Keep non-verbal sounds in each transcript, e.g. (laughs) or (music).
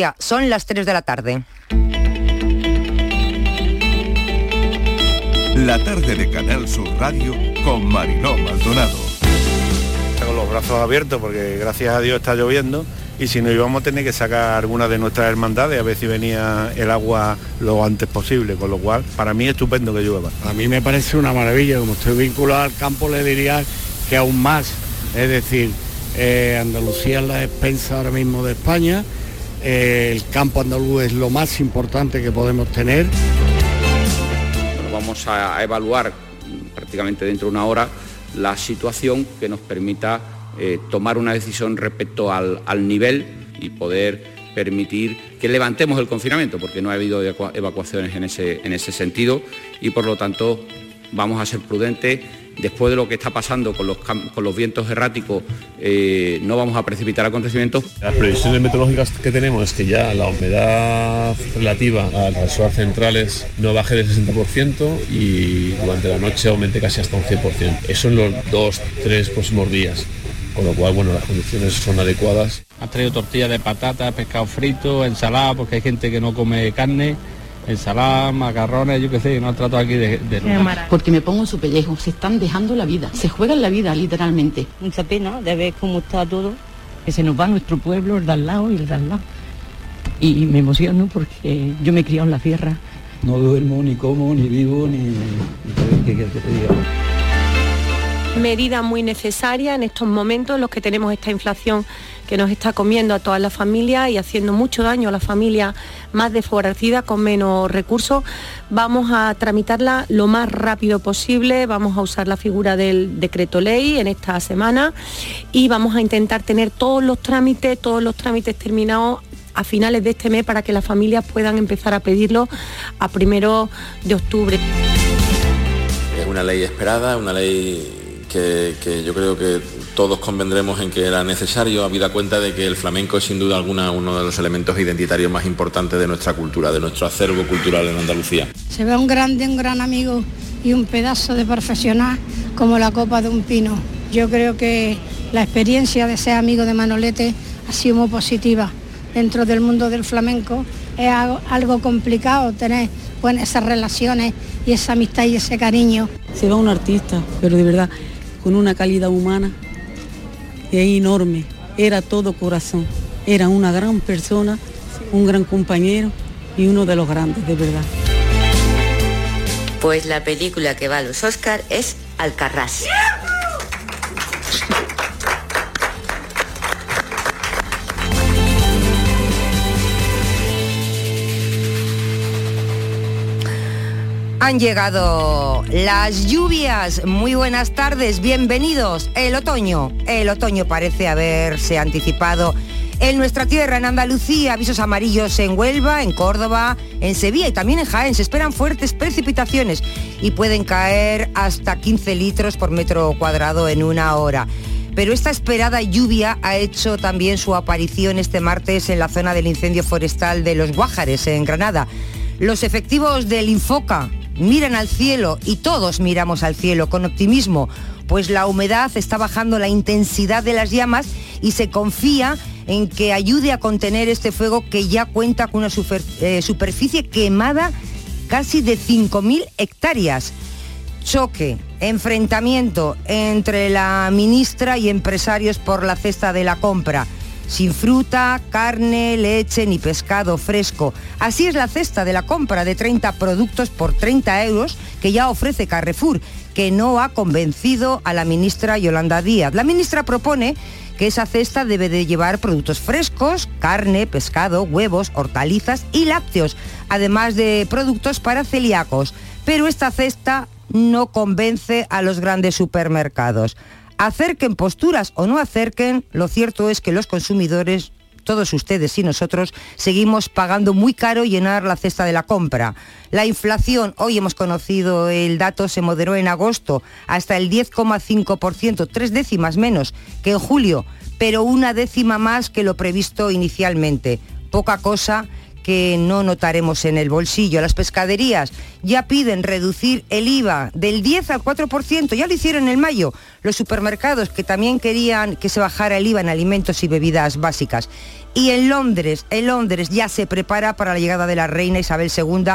Ya, son las 3 de la tarde. La tarde de Canal Sur Radio con Mariló Maldonado. Con los brazos abiertos porque gracias a Dios está lloviendo y si no íbamos a tener que sacar alguna de nuestras hermandades a ver si venía el agua lo antes posible, con lo cual para mí es estupendo que llueva. A mí me parece una maravilla, como estoy vinculado al campo le diría que aún más, es decir, eh, Andalucía es la despensa ahora mismo de España, el campo andaluz es lo más importante que podemos tener. Vamos a evaluar prácticamente dentro de una hora la situación que nos permita eh, tomar una decisión respecto al, nivel y poder permitir que levantemos el confinamiento, porque no ha habido evacuaciones en ese, en ese sentido y por lo tanto vamos a ser prudentes después de lo que está pasando con los, con los vientos erráticos, eh, no vamos a precipitar acontecimientos. Las previsiones meteorológicas que tenemos es que ya la humedad relativa a las horas centrales no baje del 60% y durante la noche aumente casi hasta un 100%. Eso en los dos, tres próximos días. Con lo cual, bueno, las condiciones son adecuadas. Ha traído tortilla de patata, pescado frito, ensalada, porque hay gente que no come carne ensalada, macarrones, yo qué sé, no ha tratado aquí de, de Porque me pongo en su pellejo, se están dejando la vida, se juegan la vida literalmente. Mucha pena de ver cómo está todo, que se nos va nuestro pueblo, el de al lado y el de al lado. Y me emociono porque yo me he criado en la tierra. No duermo, ni como, ni vivo, ni... ni ¿qué, qué, qué te digo? medida muy necesaria en estos momentos en los que tenemos esta inflación que nos está comiendo a todas las familias y haciendo mucho daño a las familias más desfavorecidas con menos recursos. Vamos a tramitarla lo más rápido posible, vamos a usar la figura del decreto ley en esta semana y vamos a intentar tener todos los trámites, todos los trámites terminados a finales de este mes para que las familias puedan empezar a pedirlo a primero de octubre. Es una ley esperada, una ley que yo creo que todos convendremos en que era necesario, habida cuenta de que el flamenco es sin duda alguna uno de los elementos identitarios más importantes de nuestra cultura, de nuestro acervo cultural en Andalucía. Se ve un grande, un gran amigo y un pedazo de profesional como la copa de un pino. Yo creo que la experiencia de ser amigo de Manolete ha sido muy positiva. Dentro del mundo del flamenco es algo complicado tener esas relaciones y esa amistad y ese cariño. Se va un artista, pero de verdad, con una calidad humana es enorme, era todo corazón, era una gran persona, un gran compañero y uno de los grandes, de verdad. Pues la película que va a los Oscar es Alcarrás. Han llegado las lluvias. Muy buenas tardes, bienvenidos. El otoño. El otoño parece haberse anticipado en nuestra tierra, en Andalucía, avisos amarillos en Huelva, en Córdoba, en Sevilla y también en Jaén. Se esperan fuertes precipitaciones y pueden caer hasta 15 litros por metro cuadrado en una hora. Pero esta esperada lluvia ha hecho también su aparición este martes en la zona del incendio forestal de Los Guájares, en Granada. Los efectivos del Infoca miran al cielo y todos miramos al cielo con optimismo, pues la humedad está bajando la intensidad de las llamas y se confía en que ayude a contener este fuego que ya cuenta con una eh, superficie quemada casi de 5.000 hectáreas. Choque, enfrentamiento entre la ministra y empresarios por la cesta de la compra sin fruta, carne, leche ni pescado fresco. Así es la cesta de la compra de 30 productos por 30 euros que ya ofrece Carrefour, que no ha convencido a la ministra Yolanda Díaz. La ministra propone que esa cesta debe de llevar productos frescos, carne, pescado, huevos, hortalizas y lácteos, además de productos para celíacos. Pero esta cesta no convence a los grandes supermercados acerquen posturas o no acerquen, lo cierto es que los consumidores todos ustedes y nosotros seguimos pagando muy caro llenar la cesta de la compra. La inflación, hoy hemos conocido el dato, se moderó en agosto hasta el 10,5%, tres décimas menos que en julio, pero una décima más que lo previsto inicialmente. Poca cosa que no notaremos en el bolsillo. Las pescaderías ya piden reducir el IVA del 10 al 4%, ya lo hicieron en mayo. Los supermercados que también querían que se bajara el IVA en alimentos y bebidas básicas. Y en Londres, en Londres ya se prepara para la llegada de la reina Isabel II.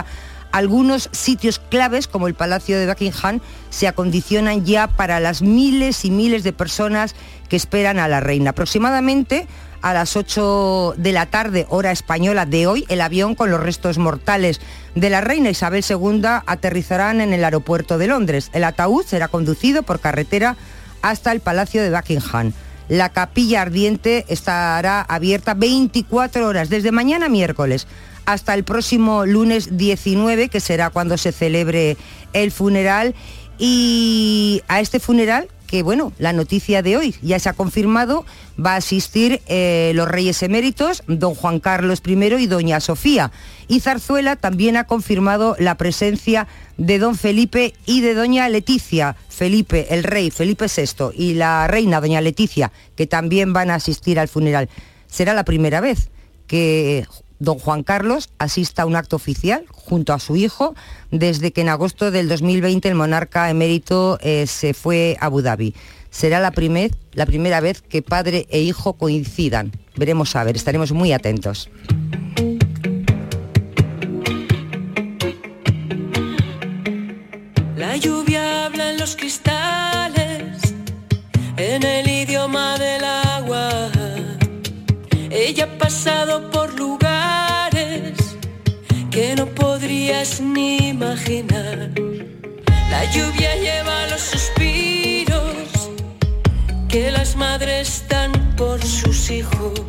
Algunos sitios claves, como el Palacio de Buckingham, se acondicionan ya para las miles y miles de personas que esperan a la reina. Aproximadamente a las 8 de la tarde, hora española de hoy, el avión con los restos mortales de la reina Isabel II aterrizarán en el aeropuerto de Londres. El ataúd será conducido por carretera hasta el Palacio de Buckingham. La capilla ardiente estará abierta 24 horas desde mañana miércoles hasta el próximo lunes 19, que será cuando se celebre el funeral. Y a este funeral, que bueno, la noticia de hoy ya se ha confirmado, va a asistir eh, los reyes eméritos, don Juan Carlos I y doña Sofía. Y Zarzuela también ha confirmado la presencia de don Felipe y de doña Leticia. Felipe, el rey, Felipe VI, y la reina, doña Leticia, que también van a asistir al funeral. Será la primera vez que don Juan Carlos asista a un acto oficial junto a su hijo desde que en agosto del 2020 el monarca emérito eh, se fue a Abu Dhabi. Será la, la primera vez que padre e hijo coincidan. Veremos a ver, estaremos muy atentos. La lluvia habla en los cristales, en el idioma del agua. Ella ha pasado por lugares que no podrías ni imaginar. La lluvia lleva los suspiros que las madres dan por sus hijos,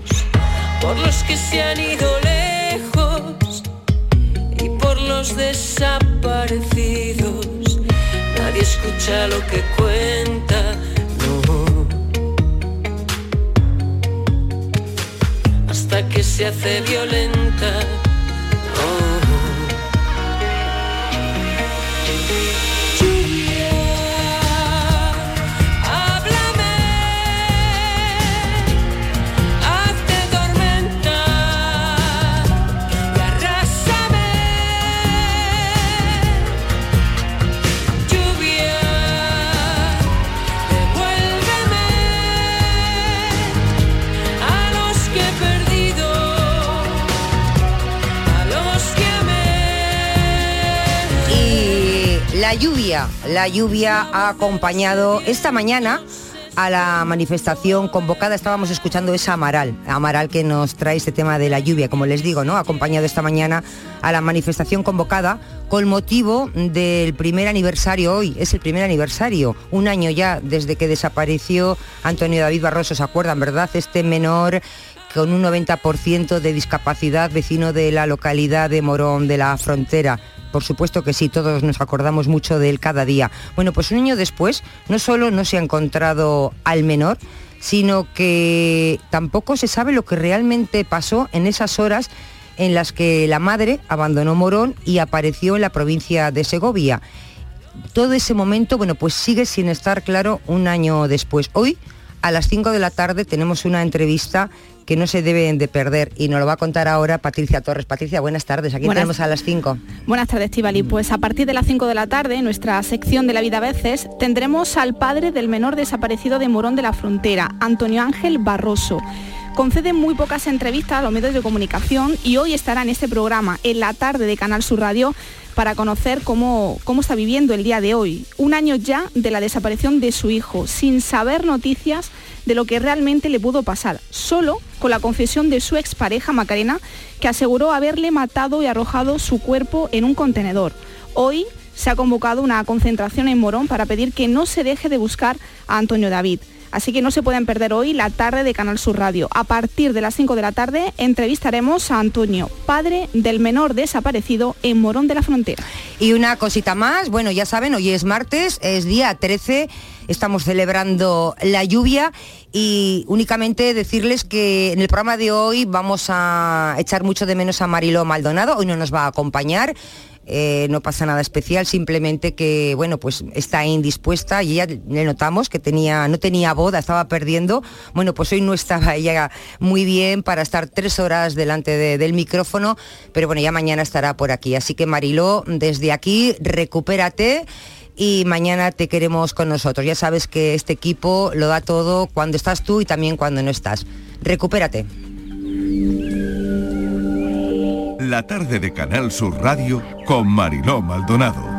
por los que se han ido lejos y por los desaparecidos. Nadie escucha lo que cuenta, no. Hasta que se hace violenta. La lluvia, la lluvia ha acompañado esta mañana a la manifestación convocada. Estábamos escuchando esa Amaral, Amaral que nos trae este tema de la lluvia, como les digo, ¿no? Ha acompañado esta mañana a la manifestación convocada con motivo del primer aniversario hoy. Es el primer aniversario, un año ya desde que desapareció Antonio David Barroso, ¿se acuerdan, verdad? Este menor con un 90% de discapacidad, vecino de la localidad de Morón de la Frontera. Por supuesto que sí, todos nos acordamos mucho de él cada día. Bueno, pues un año después, no solo no se ha encontrado al menor, sino que tampoco se sabe lo que realmente pasó en esas horas en las que la madre abandonó Morón y apareció en la provincia de Segovia. Todo ese momento, bueno, pues sigue sin estar claro un año después. Hoy, a las 5 de la tarde, tenemos una entrevista que no se deben de perder y nos lo va a contar ahora Patricia Torres. Patricia, buenas tardes. Aquí Buenas. tenemos a las 5. Buenas tardes, Estivali. Pues a partir de las 5 de la tarde, en nuestra sección de la vida a veces, tendremos al padre del menor desaparecido de Morón de la Frontera, Antonio Ángel Barroso. Concede muy pocas entrevistas a los medios de comunicación y hoy estará en este programa, en la tarde de Canal Sur Radio, para conocer cómo, cómo está viviendo el día de hoy. Un año ya de la desaparición de su hijo, sin saber noticias de lo que realmente le pudo pasar, solo con la confesión de su expareja Macarena, que aseguró haberle matado y arrojado su cuerpo en un contenedor. Hoy se ha convocado una concentración en Morón para pedir que no se deje de buscar a Antonio David. Así que no se pueden perder hoy la tarde de Canal Sur Radio. A partir de las 5 de la tarde entrevistaremos a Antonio, padre del menor desaparecido en Morón de la Frontera. Y una cosita más, bueno, ya saben, hoy es martes, es día 13, estamos celebrando la lluvia y únicamente decirles que en el programa de hoy vamos a echar mucho de menos a Mariló Maldonado, hoy no nos va a acompañar. eh, no pasa nada especial, simplemente que bueno, pues está indispuesta y ya le notamos que tenía, no tenía boda, estaba perdiendo. Bueno, pues hoy no estaba ella muy bien para estar tres horas delante de- del micrófono, pero bueno, ya mañana estará por aquí. Así que Mariló, desde aquí, recupérate y mañana te queremos con nosotros. Ya sabes que este equipo lo da todo cuando estás tú y también cuando no estás. Recupérate. La tarde de Canal Sur Radio con Mariló Maldonado.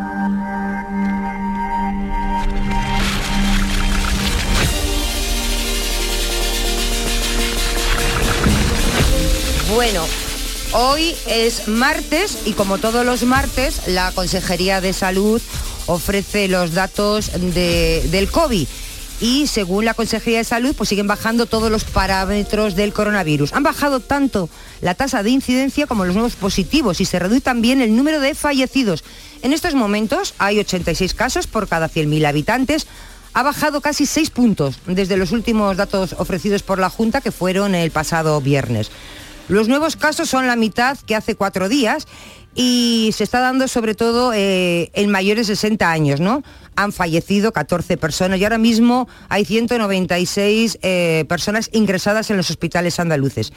Bueno, hoy es martes y como todos los martes, la Consejería de Salud ofrece los datos de- del COVID. Y según la Consejería de Salud, pues siguen bajando todos los parámetros del coronavirus. Han bajado tanto la tasa de incidencia como los nuevos positivos y se reduce también el número de fallecidos. En estos momentos hay 86 casos por cada 100.000 habitantes. Ha bajado casi 6 puntos desde los últimos datos ofrecidos por la Junta, que fueron el pasado viernes. Los nuevos casos son la mitad que hace cuatro días y se está dando sobre todo eh, en mayores de 60 años, ¿no? Han fallecido 14 personas y ahora mismo hay 196 eh, personas ingresadas en los hospitales andaluces.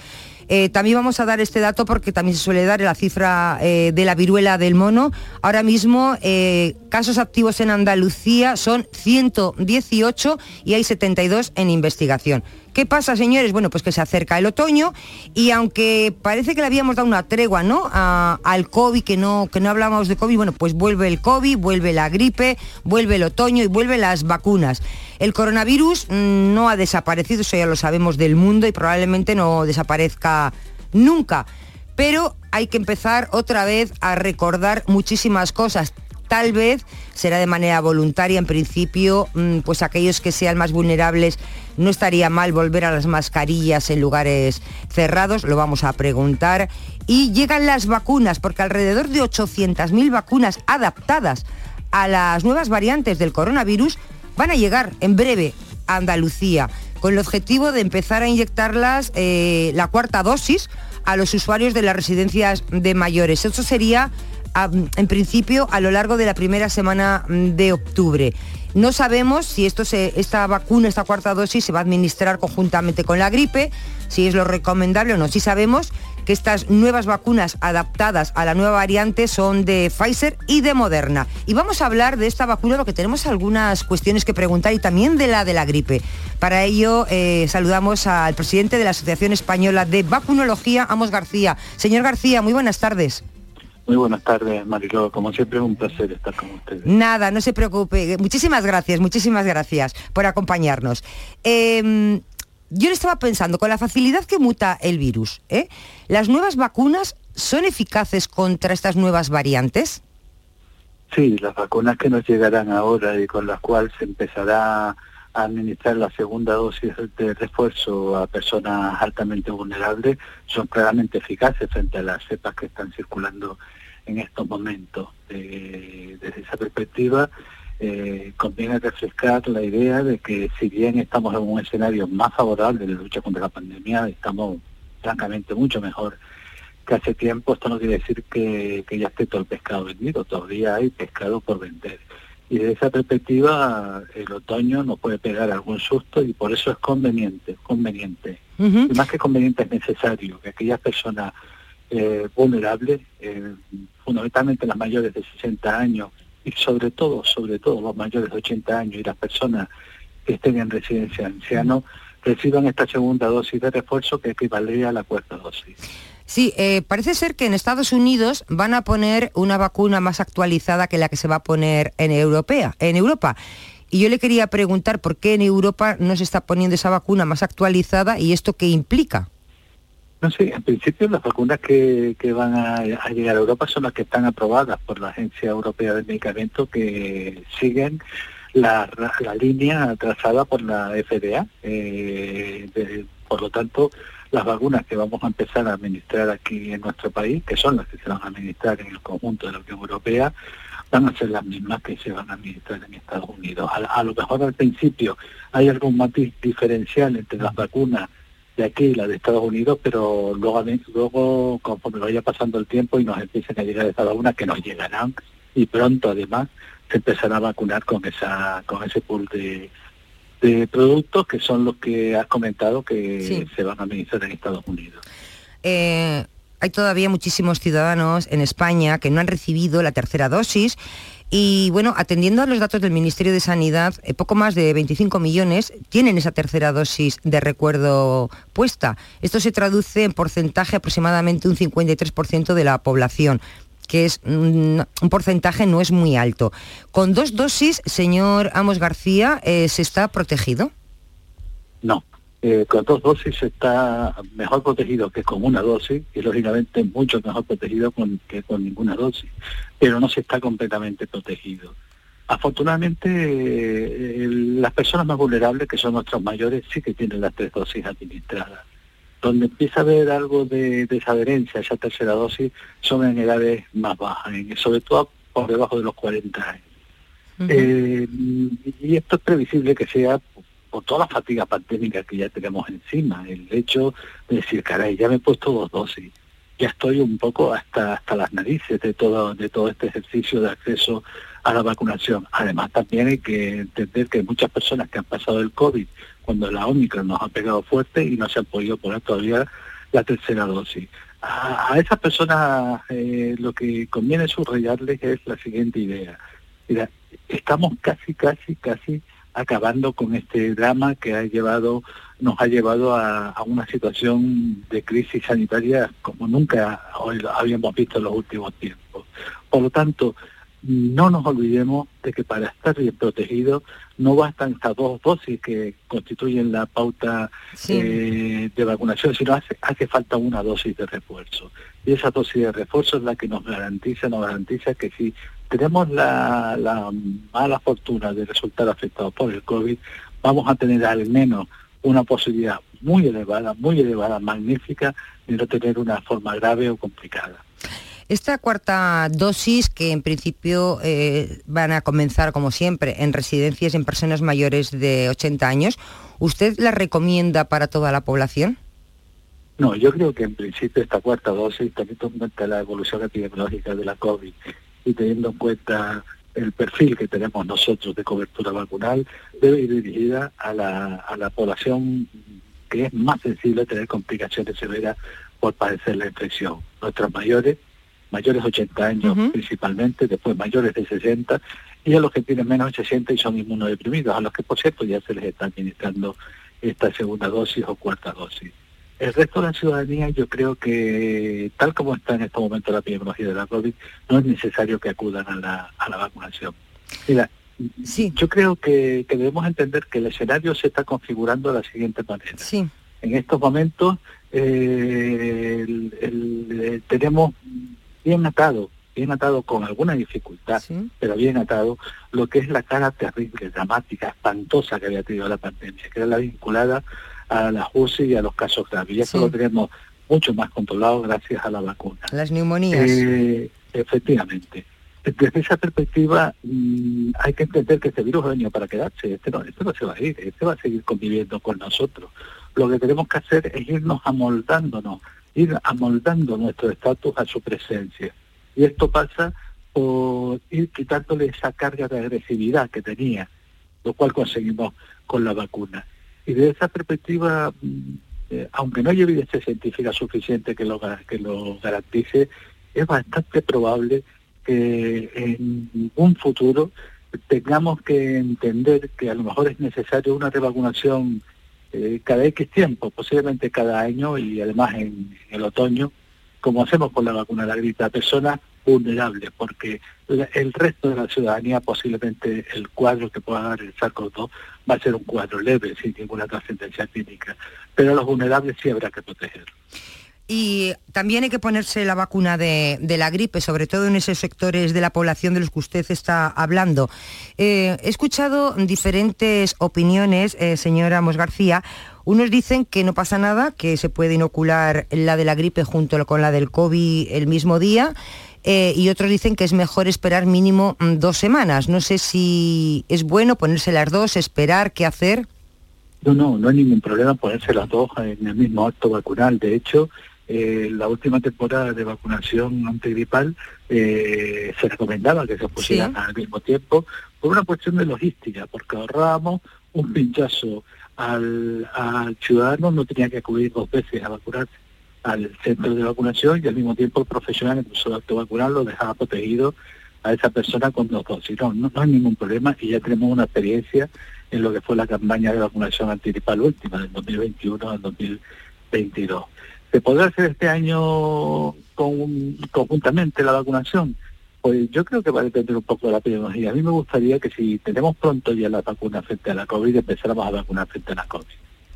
Eh, también vamos a dar este dato porque también se suele dar la cifra eh, de la viruela del mono. Ahora mismo eh, casos activos en Andalucía son 118 y hay 72 en investigación. ¿Qué pasa, señores? Bueno, pues que se acerca el otoño y aunque parece que le habíamos dado una tregua, ¿no? Al COVID, que no, que no hablábamos de COVID, bueno, pues vuelve el COVID, vuelve la gripe, vuelve el otoño y vuelven las vacunas. El coronavirus mm, no ha desaparecido, eso ya lo sabemos del mundo y probablemente no desaparezca nunca. Pero hay que empezar otra vez a recordar muchísimas cosas. Tal vez será de manera voluntaria, en principio, mm, pues aquellos que sean más vulnerables, no estaría mal volver a las mascarillas en lugares cerrados, lo vamos a preguntar. Y llegan las vacunas, porque alrededor de 800.000 vacunas adaptadas a las nuevas variantes del coronavirus van a llegar en breve a Andalucía, con el objetivo de empezar a inyectarlas eh, la cuarta dosis a los usuarios de las residencias de mayores. Eso sería a- en principio a lo largo de la primera semana de octubre. No sabemos si esto esta vacuna, esta cuarta dosis, se va a administrar conjuntamente con la gripe, si es lo recomendable o no. Sí sabemos que estas nuevas vacunas adaptadas a la nueva variante son de Pfizer y de Moderna. Y vamos a hablar de esta vacuna porque tenemos algunas cuestiones que preguntar y también de la de la gripe. Para ello eh, saludamos al presidente de la Asociación Española de Vacunología, Amos García. Señor García, muy buenas tardes. Muy buenas tardes, Mariló. Como siempre, es un placer estar con ustedes. Nada, no se preocupe. Muchísimas gracias, muchísimas gracias por acompañarnos. Eh, yo le estaba pensando, con la facilidad que muta el virus, ¿eh? ¿las nuevas vacunas son eficaces contra estas nuevas variantes? Sí, las vacunas que nos llegarán ahora y con las cuales se empezará a administrar la segunda dosis de refuerzo a personas altamente vulnerables son claramente eficaces frente a las cepas que están circulando en estos momentos. Desde esa perspectiva, eh, conviene refrescar la idea de que si bien estamos en un escenario más favorable de la lucha contra la pandemia, estamos francamente mucho mejor que hace tiempo. Esto no quiere decir que, que ya esté todo el pescado vendido, todavía hay pescado por vender. Y desde esa perspectiva, el otoño nos puede pegar algún susto y por eso es conveniente, conveniente. Y más que conveniente es necesario que aquellas personas eh, vulnerables, eh, fundamentalmente las mayores de 60 años y sobre todo, sobre todo los mayores de 80 años y las personas que estén en residencia de ancianos, reciban esta segunda dosis de refuerzo que equivaldría a la cuarta dosis. Sí, eh, parece ser que en Estados Unidos van a poner una vacuna más actualizada que la que se va a poner en, europea, en Europa. Y yo le quería preguntar por qué en Europa no se está poniendo esa vacuna más actualizada y esto qué implica. No sé, en principio las vacunas que, que van a, llegar a Europa son las que están aprobadas por la Agencia Europea del Medicamento que siguen la, la línea trazada por la FDA. Eh, de- por lo tanto, las vacunas que vamos a empezar a administrar aquí en nuestro país, que son las que se van a administrar en el conjunto de la Unión Europea, van a ser las mismas que se van a administrar en Estados Unidos. A, a lo mejor al principio hay algún matiz diferencial entre las vacunas de aquí y las de Estados Unidos, pero luego, luego conforme vaya pasando el tiempo y nos empiecen a llegar estas vacunas, que nos llegarán, y pronto además se empezará a vacunar con esa con ese pool de, de productos que son los que has comentado que Sí. se van a administrar en Estados Unidos. Eh, hay todavía muchísimos ciudadanos en España que no han recibido la tercera dosis Y bueno, atendiendo a los datos del Ministerio de Sanidad, eh, poco más de 25 millones tienen esa tercera dosis de recuerdo puesta. Esto se traduce en porcentaje aproximadamente un 53% de la población que es un, porcentaje no es muy alto. Con dos dosis, señor Amos García, eh, ¿se está protegido? No, eh, con dos dosis está mejor protegido que con una dosis y lógicamente mucho mejor protegido que con ninguna dosis, pero no se está completamente protegido. Afortunadamente, eh, las personas más vulnerables, que son nuestros mayores, sí que tienen las tres dosis administradas. Donde empieza a haber algo de desadherencia a esa tercera dosis son en edades más bajas, sobre todo por debajo de los 40 años. Eh, y esto es previsible que sea por toda la fatiga pandémica que ya tenemos encima, el hecho de decir, caray, ya me he puesto dos dosis, ya estoy un poco hasta hasta las narices de todo de todo este ejercicio de acceso a la vacunación. Además también hay que entender que hay muchas personas que han pasado el COVID cuando la Omicron nos ha pegado fuerte y no se han podido poner todavía la tercera dosis. A, esas personas eh, lo que conviene subrayarles es la siguiente idea. Mira, estamos casi, casi, casi acabando con este drama que ha llevado, nos ha llevado a, una situación de crisis sanitaria como nunca habíamos visto en los últimos tiempos. Por lo tanto, no nos olvidemos de que para estar bien protegidos no bastan estas dos dosis que constituyen la pauta eh, de vacunación, sino hace, hace falta una dosis de refuerzo. Y esa dosis de refuerzo es la que nos garantiza, nos garantiza que si tenemos la, mala fortuna de resultar afectados por el COVID, vamos a tener al menos una posibilidad muy elevada, muy elevada, magnífica, de no tener una forma grave o complicada. Esta cuarta dosis, que en principio eh, van a comenzar, como siempre, en residencias en personas mayores de 80 años, ¿usted la recomienda para toda la población? No, yo creo que en principio esta cuarta dosis, teniendo en cuenta la evolución epidemiológica de la COVID y teniendo en cuenta el perfil que tenemos nosotros de cobertura vacunal, debe ir dirigida a la, a la población que es más sensible a tener complicaciones severas por padecer la infección. Nuestros mayores, mayores de 80 años principalmente, después mayores de 60, y a los que tienen menos de 60 y son inmunodeprimidos, a los que por cierto ya se les está administrando esta segunda dosis o cuarta dosis. El resto de la ciudadanía yo creo que, tal como está en este momento la epidemiología de la COVID, no es necesario que acudan a la, a la vacunación. Mira, sí. yo creo que, debemos entender que el escenario se está configurando de la siguiente manera. Sí. En estos momentos eh, eh, tenemos bien atado, bien atado con alguna dificultad, pero bien atado, lo que es la cara terrible, dramática, espantosa que había tenido la pandemia, que era la vinculada a las UCI y a los casos graves. Y eso lo tenemos mucho más controlado gracias a la vacuna. Las neumonías. Eh, efectivamente. Desde esa perspectiva mm, hay que entender que este virus ha venido para quedarse, este no, este no se va a ir, este va a seguir conviviendo con nosotros. Lo que tenemos que hacer es irnos amoldándonos, ir amoldando nuestro estatus a su presencia. Y esto pasa por ir quitándole esa carga de agresividad que tenía, lo cual conseguimos con la vacuna. Y de esa perspectiva, mm, eh, aunque no haya evidencia científica suficiente que lo, que lo garantice, es bastante probable que en un futuro tengamos que entender que a lo mejor es necesario una revacunación eh, cada X tiempo, posiblemente cada año y además en, el otoño, como hacemos con la vacuna de la gripe. A personas vulnerables, porque el resto de la ciudadanía posiblemente el cuadro que pueda dar el SARS-CoV-2 va a ser un cuadro leve, sin ninguna trascendencia clínica, pero los vulnerables sí habrá que protegerlos. Y también hay que ponerse la vacuna de, la gripe, sobre todo en esos sectores de la población de los que usted está hablando. Eh, he escuchado diferentes opiniones, eh, señora Mos García. Unos dicen que no pasa nada, que se puede inocular la de la gripe junto con la del COVID el mismo día. Eh, y otros dicen que es mejor esperar mínimo mm, dos semanas. No sé si es bueno ponerse las dos, esperar, qué hacer. No, no, no hay ningún problema ponerse las dos en el mismo acto vacunal. De hecho, eh, la última temporada de vacunación antigripal eh, se recomendaba que se pusieran al mismo tiempo por una cuestión de logística, porque ahorrábamos un pinchazo al, al ciudadano, no tenía que acudir dos veces a vacunarse al centro de vacunación y al mismo tiempo el profesional en su acto vacunal lo dejaba protegido a esa persona con dos dosis. No, no, hay ningún problema y ya tenemos una experiencia en lo que fue la campaña de vacunación antiripal última del 2021 al 2022. ¿Se podrá hacer este año con, conjuntamente la vacunación? Pues yo creo que va a depender un poco de la epidemiología. A mí me gustaría que si tenemos pronto ya la vacuna frente a la COVID, empezáramos a vacunar frente a la COVID.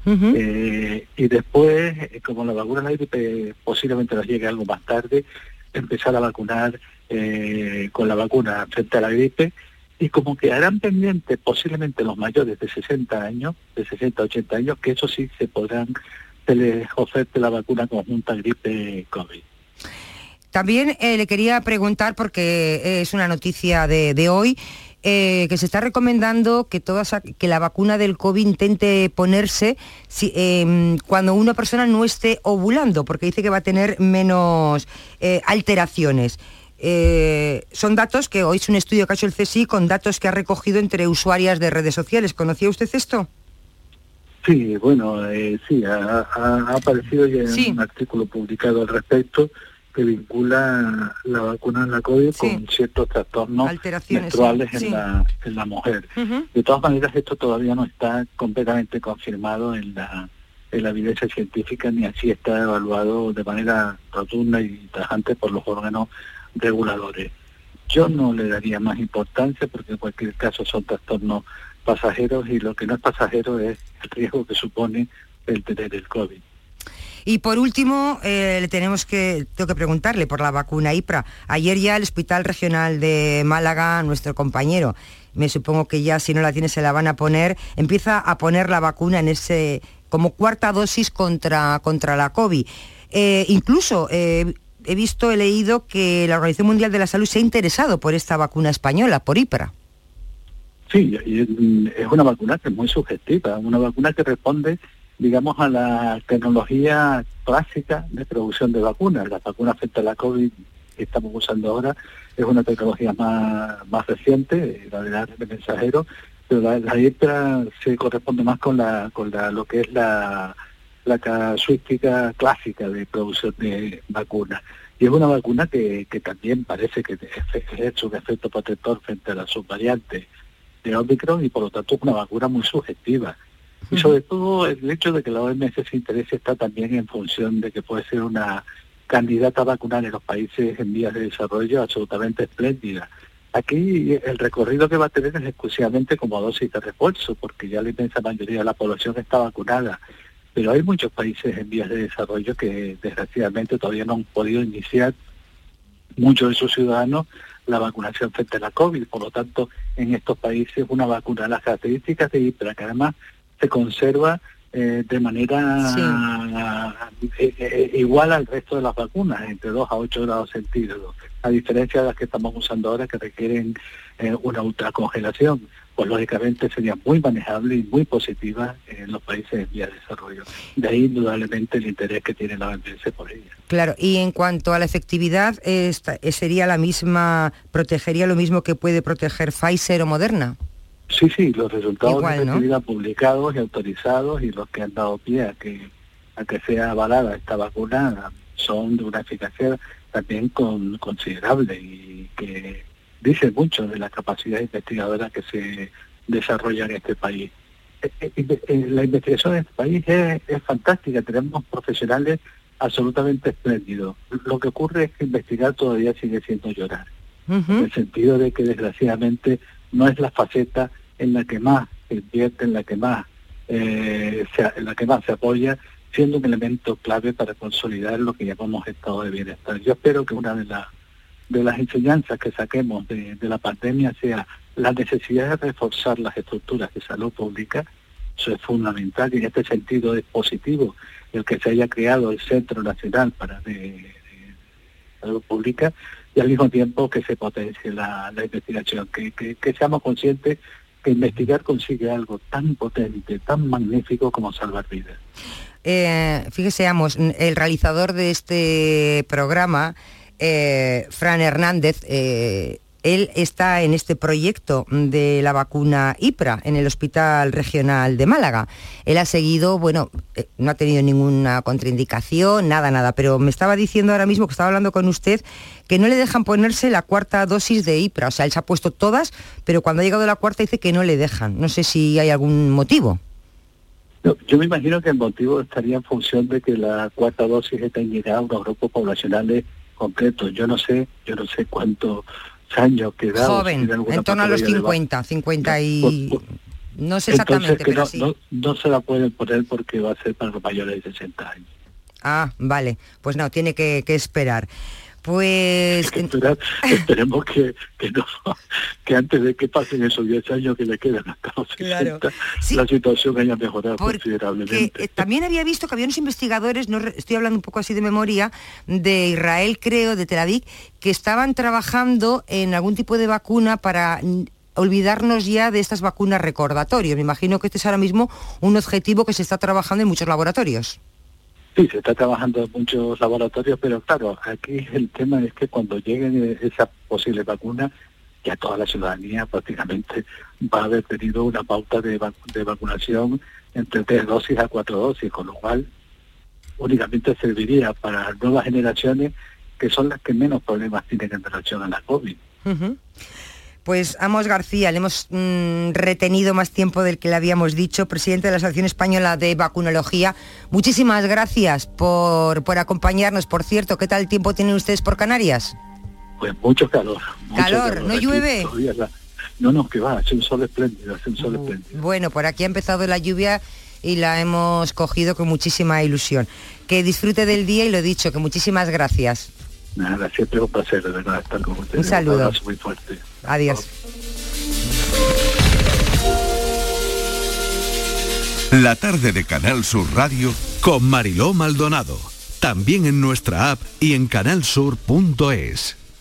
Eh, y después, eh, como la vacuna de la gripe posiblemente nos llegue algo más tarde, empezar a vacunar eh, con la vacuna frente a la gripe y como quedarán pendientes posiblemente los mayores de 60 años, de 60 a 80 años, que eso sí se podrán, se la vacuna conjunta gripe COVID. También le quería preguntar, porque es una noticia de hoy, eh, que se está recomendando que, todas, que la vacuna del COVID intente ponerse em, cuando una persona no esté ovulando, porque dice que va a tener menos eh, alteraciones. Eh, son datos que hoy es un estudio que ha hecho el CSI con datos que ha recogido entre usuarias de redes sociales. ¿Conocía usted esto? Sí, bueno, sí, ha, aparecido ya un artículo publicado al respecto que vincula la vacuna en la COVID con ciertos trastornos menstruales en, la, en la mujer. De todas maneras, esto todavía no está completamente confirmado en la, en la evidencia científica, ni así está evaluado de manera rotunda y tajante por los órganos reguladores. Yo no le daría más importancia porque en cualquier caso son trastornos pasajeros y lo que no es pasajero es el riesgo que supone el tener el COVID. Y por último, eh, le tenemos que, tengo que preguntarle por la vacuna IPRA. Ayer ya el Hospital Regional de Málaga, nuestro compañero, me supongo que ya si no la tiene se la van a poner, empieza a poner la vacuna en ese como cuarta dosis contra, contra la COVID. Eh, incluso eh, he visto, he leído que la Organización Mundial de la Salud se ha interesado por esta vacuna española, por IPRA. Sí, es una vacuna que es muy subjetiva, una vacuna que responde digamos, a la tecnología clásica de producción de vacunas. La vacuna frente a la COVID que estamos usando ahora es una tecnología más, más reciente, la de la de mensajero, pero la, la se corresponde más con la con la, lo que es la, la casuística clásica de producción de vacunas. Y es una vacuna que, que también parece que es un efecto protector frente a la subvariante de Omicron y por lo tanto es una vacuna muy subjetiva. Y sobre todo el hecho de que la OMS se interese está también en función de que puede ser una candidata a vacunar en los países en vías de desarrollo absolutamente espléndida. Aquí el recorrido que va a tener es exclusivamente como dosis de refuerzo, porque ya la inmensa mayoría de la población está vacunada. Pero hay muchos países en vías de desarrollo que desgraciadamente todavía no han podido iniciar muchos de sus ciudadanos la vacunación frente a la COVID. Por lo tanto, en estos países una vacuna, las características de IPRA, que además se conserva eh, de manera eh, eh, igual al resto de las vacunas, entre 2 a 8 grados centígrados, a diferencia de las que estamos usando ahora que requieren una ultracongelación, pues lógicamente sería muy manejable y muy positiva en los países en vía de desarrollo. De ahí indudablemente el interés que tiene la OMS por ella. Claro, y en cuanto a la efectividad, esta, ¿sería la misma, protegería lo mismo que puede proteger Pfizer o Moderna? Sí, sí, los resultados de efectividad publicados y autorizados y los que han dado pie a que, a que sea avalada esta vacuna son de una eficacia también con, considerable y que dice mucho de la capacidad investigadora que se desarrolla en este país. Eh, eh, eh, la investigación en este país es, fantástica, tenemos profesionales absolutamente espléndidos. Lo que ocurre es que investigar todavía sigue siendo llorar, en el sentido de que desgraciadamente no es la faceta en la que más se invierte, en la que más, eh, se, en la que más se apoya, siendo un elemento clave para consolidar lo que llamamos estado de bienestar. Yo espero que una de, las de las enseñanzas que saquemos de, la pandemia sea la necesidad de reforzar las estructuras de salud pública, eso es fundamental y en este sentido es positivo el que se haya creado el Centro Nacional para de, Salud Pública y al mismo tiempo que se potencie la, investigación, que, que, seamos conscientes que investigar consigue algo tan potente, tan magnífico como salvar vidas. Eh, fíjese, el realizador de este programa, eh, Fran Hernández, eh, él está en este proyecto de la vacuna IPRA en el Hospital Regional de Málaga. Él ha seguido, bueno, eh, no ha tenido ninguna contraindicación, nada, nada, pero me estaba diciendo ahora mismo que estaba hablando con usted que no le dejan ponerse la cuarta dosis de IPRA. O sea, él se ha puesto todas, pero cuando ha llegado la cuarta dice que no le dejan. No sé si hay algún motivo. yo me imagino que el motivo estaría en función de que la cuarta dosis está llegada a unos grupos poblacionales concretos. Yo no sé, yo no sé cuántos años queda. Joven, en torno a los 50, 50 y... No sé exactamente, que pero no, sí. no, no se la pueden poner porque va a ser para los mayores de 60 años. Ah, vale. Pues no, tiene que, que esperar. Pues (laughs) Esperar- (laughs) esperemos que, que no, que antes de que pasen esos 10 años que le quedan hasta los 60, la situación haya mejorado considerablemente. eh, también había visto que había unos investigadores, no estoy hablando un poco así de memoria, de Israel creo, de Tel Aviv, que estaban trabajando en algún tipo de vacuna para olvidarnos ya de estas vacunas recordatorios. Me imagino que este es ahora mismo un objetivo que se está trabajando en muchos laboratorios. Sí, se está trabajando en muchos laboratorios, pero claro, aquí el tema es que cuando lleguen esa posible vacuna, ya toda la ciudadanía prácticamente va a haber tenido una pauta de, vac- de vacunación entre tres dosis a cuatro dosis, con lo cual únicamente serviría para nuevas generaciones que son las que menos problemas tienen en relación a la COVID. Pues Amos García, le hemos mm, retenido más tiempo del que le habíamos dicho, presidente de la Asociación Española de Vacunología. Muchísimas gracias por, por acompañarnos. Por cierto, ¿qué tal tiempo tienen ustedes por Canarias? Pues mucho calor. mucho Calor, ¿no Aquí llueve? la- No, no, que va, hace un sol espléndido, hace un sol espléndido. Bueno, por aquí ha empezado la lluvia y la hemos cogido con muchísima ilusión. Que disfrute del día y lo dicho, que muchísimas gracias. Nada, siempre es un placer, de verdad, estar con ustedes. Un saludo. abrazo muy fuerte. Adiós. La tarde de Canal Sur Radio con Mariló Maldonado. También en nuestra app y en canalsur.es.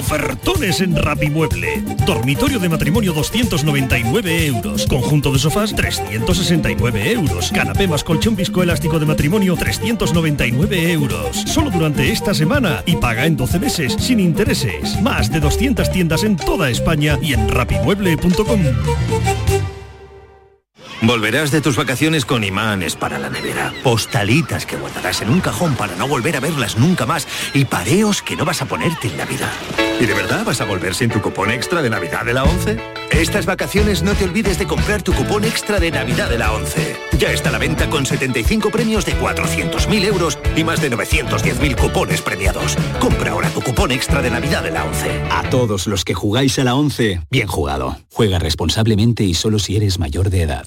Ofertones en Rapimueble. Dormitorio de matrimonio 299 euros. Conjunto de sofás 369 euros. Canapé más colchón viscoelástico de matrimonio 399 euros. Solo durante esta semana y paga en 12 meses sin intereses. Más de 200 tiendas en toda España y en rapimueble.com. Volverás de tus vacaciones con imanes para la nevera, postalitas que guardarás en un cajón para no volver a verlas nunca más y pareos que no vas a ponerte en Navidad. ¿Y de verdad vas a volver sin tu cupón extra de Navidad de la 11? Estas vacaciones no te olvides de comprar tu cupón extra de Navidad de la 11. Ya está a la venta con 75 premios de 400.000 euros y más de 910.000 cupones premiados. Compra ahora tu cupón extra de Navidad de la 11. A todos los que jugáis a la 11, bien jugado. Juega responsablemente y solo si eres mayor de edad.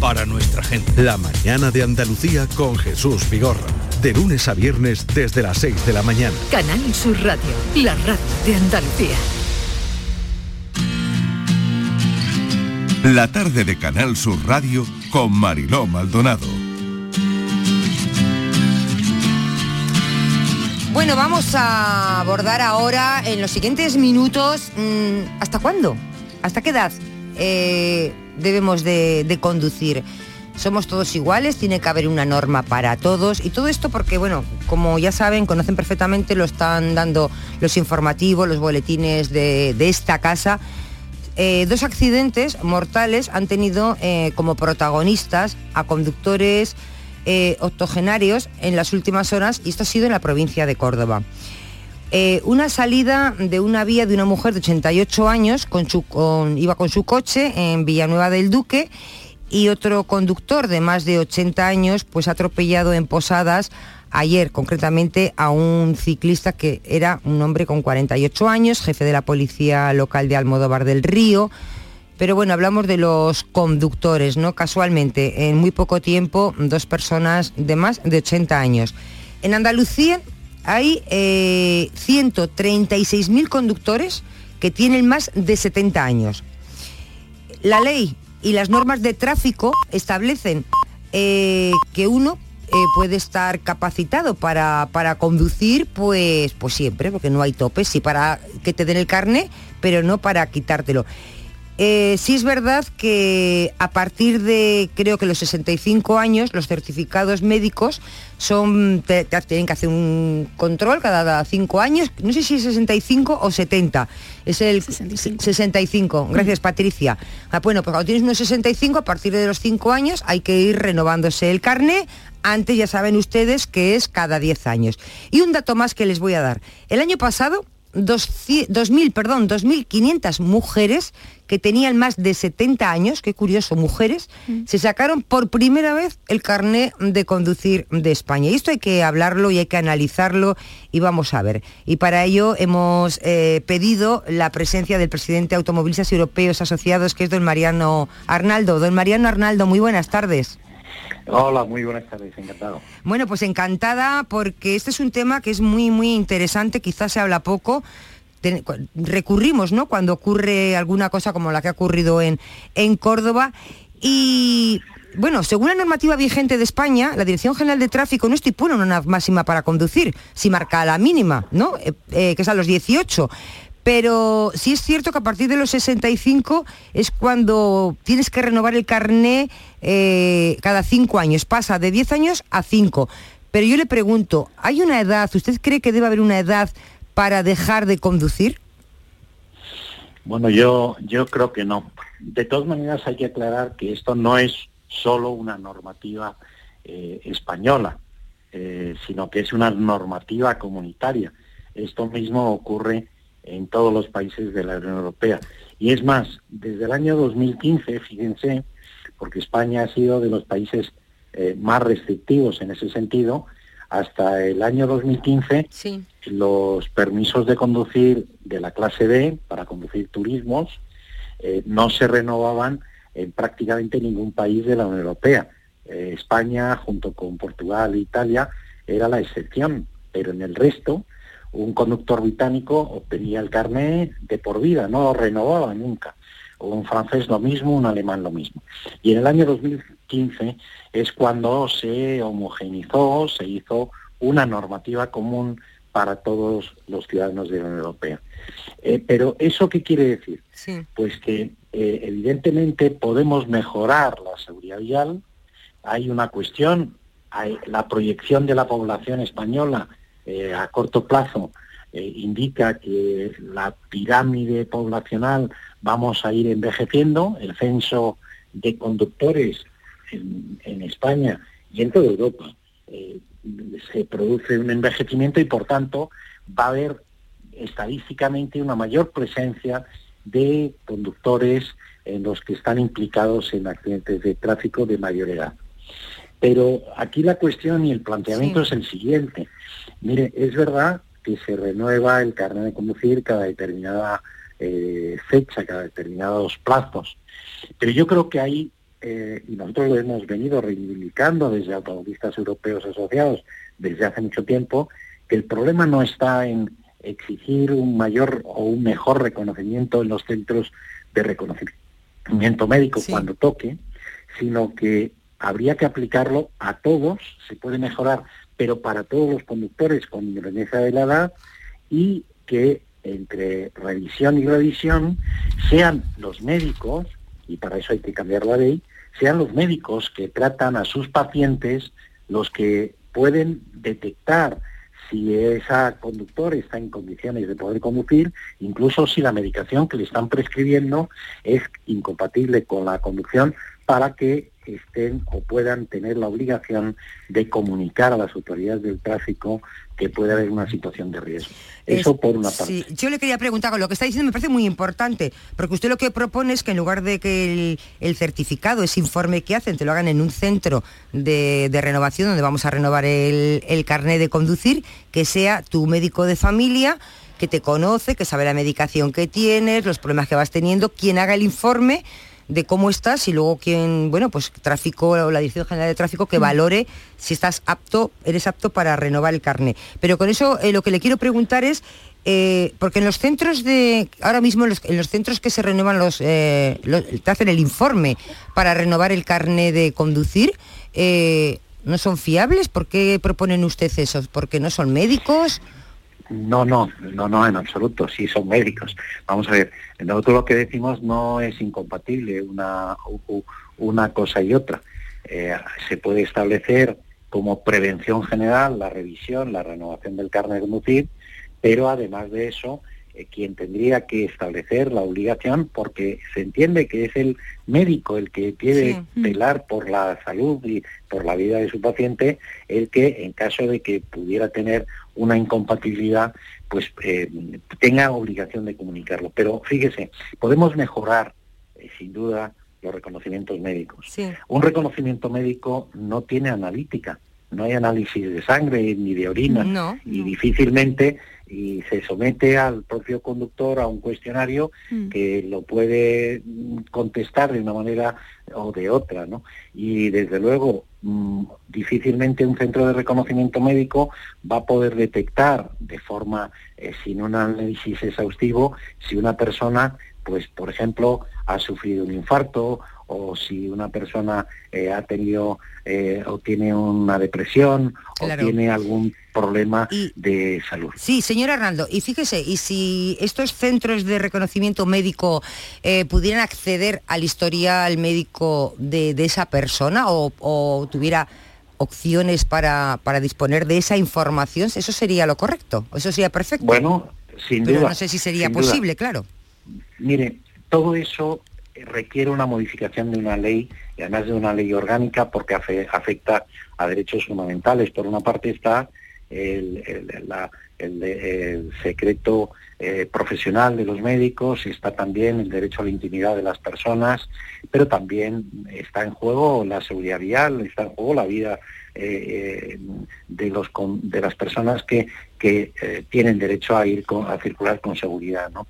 para nuestra gente. La mañana de Andalucía con Jesús Vigorra. De lunes a viernes desde las 6 de la mañana. Canal Sur Radio, la radio de Andalucía. La tarde de Canal Sur Radio con Mariló Maldonado. Bueno, vamos a abordar ahora en los siguientes minutos mm, hasta cuándo, hasta qué edad eh, debemos de, conducir. Somos todos iguales, tiene que haber una norma para todos y todo esto porque, bueno, como ya saben, conocen perfectamente, lo están dando los informativos, los boletines de, de esta casa. Eh, dos accidentes mortales han tenido eh, como protagonistas a conductores eh, octogenarios en las últimas horas y esto ha sido en la provincia de Córdoba. Eh, una salida de una vía de una mujer de 88 años, iba con su coche en Villanueva del Duque y otro conductor de más de 80 años pues atropellado en Posadas ayer concretamente a un ciclista que era un hombre con 48 años, jefe de la policía local de Almodóvar del Río. Pero bueno, hablamos de los conductores, ¿no? Casualmente, en muy poco tiempo, dos personas de más de 80 años. En Andalucía hay eh, 136.000 conductores que tienen más de 70 años. La ley y las normas de tráfico establecen eh, que uno eh, puede estar capacitado para, para conducir, pues, pues siempre, porque no hay topes, sí para que te den el carné, pero no para quitártelo. Eh, sí es verdad que a partir de creo que los 65 años los certificados médicos son te- te tienen que hacer un control cada 5 años, no sé si es 65 o 70. Es el 65. Gracias Patricia. Ah, bueno, pues cuando tienes unos 65 a partir de los 5 años hay que ir renovándose el carné. Antes ya saben ustedes que es cada 10 años. Y un dato más que les voy a dar. El año pasado 2.000, perdón, 2.500 mujeres que tenían más de 70 años, qué curioso, mujeres, se sacaron por primera vez el carné de conducir de España. Y esto hay que hablarlo y hay que analizarlo y vamos a ver. Y para ello hemos eh, pedido la presencia del presidente de Automovilistas Europeos Asociados, que es don Mariano Arnaldo. Don Mariano Arnaldo, muy buenas tardes. Hola, muy buenas tardes, encantado. Bueno, pues encantada porque este es un tema que es muy, muy interesante, quizás se habla poco. Recurrimos, ¿no? Cuando ocurre alguna cosa como la que ha ocurrido en, en Córdoba. Y bueno, según la normativa vigente de España, la Dirección General de Tráfico no estipula una máxima para conducir, si marca la mínima, ¿no? Eh, eh, que es a los 18. Pero sí es cierto que a partir de los 65 es cuando tienes que renovar el carné eh, cada cinco años. Pasa de 10 años a 5. Pero yo le pregunto, ¿hay una edad, usted cree que debe haber una edad para dejar de conducir? Bueno, yo, yo creo que no. De todas maneras hay que aclarar que esto no es solo una normativa eh, española, eh, sino que es una normativa comunitaria. Esto mismo ocurre en todos los países de la Unión Europea. Y es más, desde el año 2015, fíjense, porque España ha sido de los países eh, más restrictivos en ese sentido, hasta el año 2015 Sí. los permisos de conducir de la clase B para conducir turismos eh, no se renovaban en prácticamente ningún país de la Unión Europea. Eh, España, junto con Portugal e Italia, era la excepción, pero en el resto, un conductor británico obtenía el carné de por vida, no lo renovaba nunca. Un francés lo mismo, un alemán lo mismo. Y en el año 2015 es cuando se homogenizó, se hizo una normativa común para todos los ciudadanos de la Unión Europea. Eh, pero ¿eso qué quiere decir? Sí. Pues que eh, evidentemente podemos mejorar la seguridad vial. Hay una cuestión, hay la proyección de la población española eh, a corto plazo eh, indica que la pirámide poblacional vamos a ir envejeciendo, el censo de conductores en, España y en toda Europa eh, se produce un envejecimiento y por tanto va a haber estadísticamente una mayor presencia de conductores en los que están implicados en accidentes de tráfico de mayor edad. Pero aquí la cuestión y el planteamiento Sí. es el siguiente. Mire, es verdad que se renueva el carnet de conducir cada determinada eh, fecha, cada determinados plazos. Pero yo creo que hay, eh, y nosotros lo hemos venido reivindicando desde automovilistas europeos asociados desde hace mucho tiempo, que el problema no está en exigir un mayor o un mejor reconocimiento en los centros de reconocimiento médico cuando toque, sino que habría que aplicarlo a todos, se puede mejorar, pero para todos los conductores con independencia de la edad y que entre revisión y revisión sean los médicos, y para eso hay que cambiar la ley, sean los médicos que tratan a sus pacientes los que pueden detectar si esa conductor está en condiciones de poder conducir, incluso si la medicación que le están prescribiendo es incompatible con la conducción para que estén o puedan tener la obligación de comunicar a las autoridades del tráfico que puede haber una situación de riesgo. Eso por una parte. Sí, yo le quería preguntar, con lo que está diciendo me parece muy importante, porque usted lo que propone es que en lugar de que el, el certificado, ese informe que hacen, te lo hagan en un centro de, de renovación donde vamos a renovar el, el carnet de conducir, que sea tu médico de familia que te conoce, que sabe la medicación que tienes, los problemas que vas teniendo, quien haga el informe de cómo estás y luego quien, bueno, pues tráfico o la Dirección General de Tráfico que valore si estás apto, eres apto para renovar el carnet. Pero con eso eh, lo que le quiero preguntar es, eh, porque en los centros de, ahora mismo en los, en los centros que se renuevan los, eh, los- te hacen el informe para renovar el carnet de conducir, ¿no son fiables? ¿Por qué proponen ustedes eso? ¿Porque no son médicos? No, no, no, no, en absoluto, sí son médicos. Vamos a ver, nosotros lo que decimos no es incompatible una, una cosa y otra. Eh, se puede establecer como prevención general la revisión, la renovación del carnet de conducir, pero además de eso, eh, quien tendría que establecer la obligación, porque se entiende que es el médico el que quiere Sí. velar por la salud y por la vida de su paciente, el que en caso de que pudiera tener una incompatibilidad, pues eh, tenga obligación de comunicarlo. Pero fíjese, podemos mejorar, eh, sin duda, los reconocimientos médicos. Sí. Un reconocimiento médico no tiene analítica, no hay análisis de sangre ni de orina. No, y difícilmente y se somete al propio conductor a un cuestionario que lo puede mm, contestar de una manera o de otra, ¿no? Y desde luego mm, difícilmente un centro de reconocimiento médico va a poder detectar de forma eh, sin un análisis exhaustivo si una persona pues por ejemplo ha sufrido un infarto o si una persona eh, ha tenido eh, o tiene una depresión Claro. o tiene algún problema de salud. Sí, señor Arnaldo, y fíjese, y si estos centros de reconocimiento médico eh, pudieran acceder al historial médico de, de esa persona o, o tuviera opciones para, para disponer de esa información, ¿eso sería lo correcto? ¿Eso sería perfecto? Bueno, sin Pero duda. no sé si sería duda. posible, claro. Mire, todo eso requiere una modificación de una ley, y además de una ley orgánica, porque afe- afecta a derechos fundamentales. Por una parte está el, el secreto eh, profesional de los médicos, está también el derecho a la intimidad de las personas, pero también está en juego la seguridad vial, está en juego la vida eh, de, las personas que, eh, tienen derecho a ir a circular con seguridad. ¿no?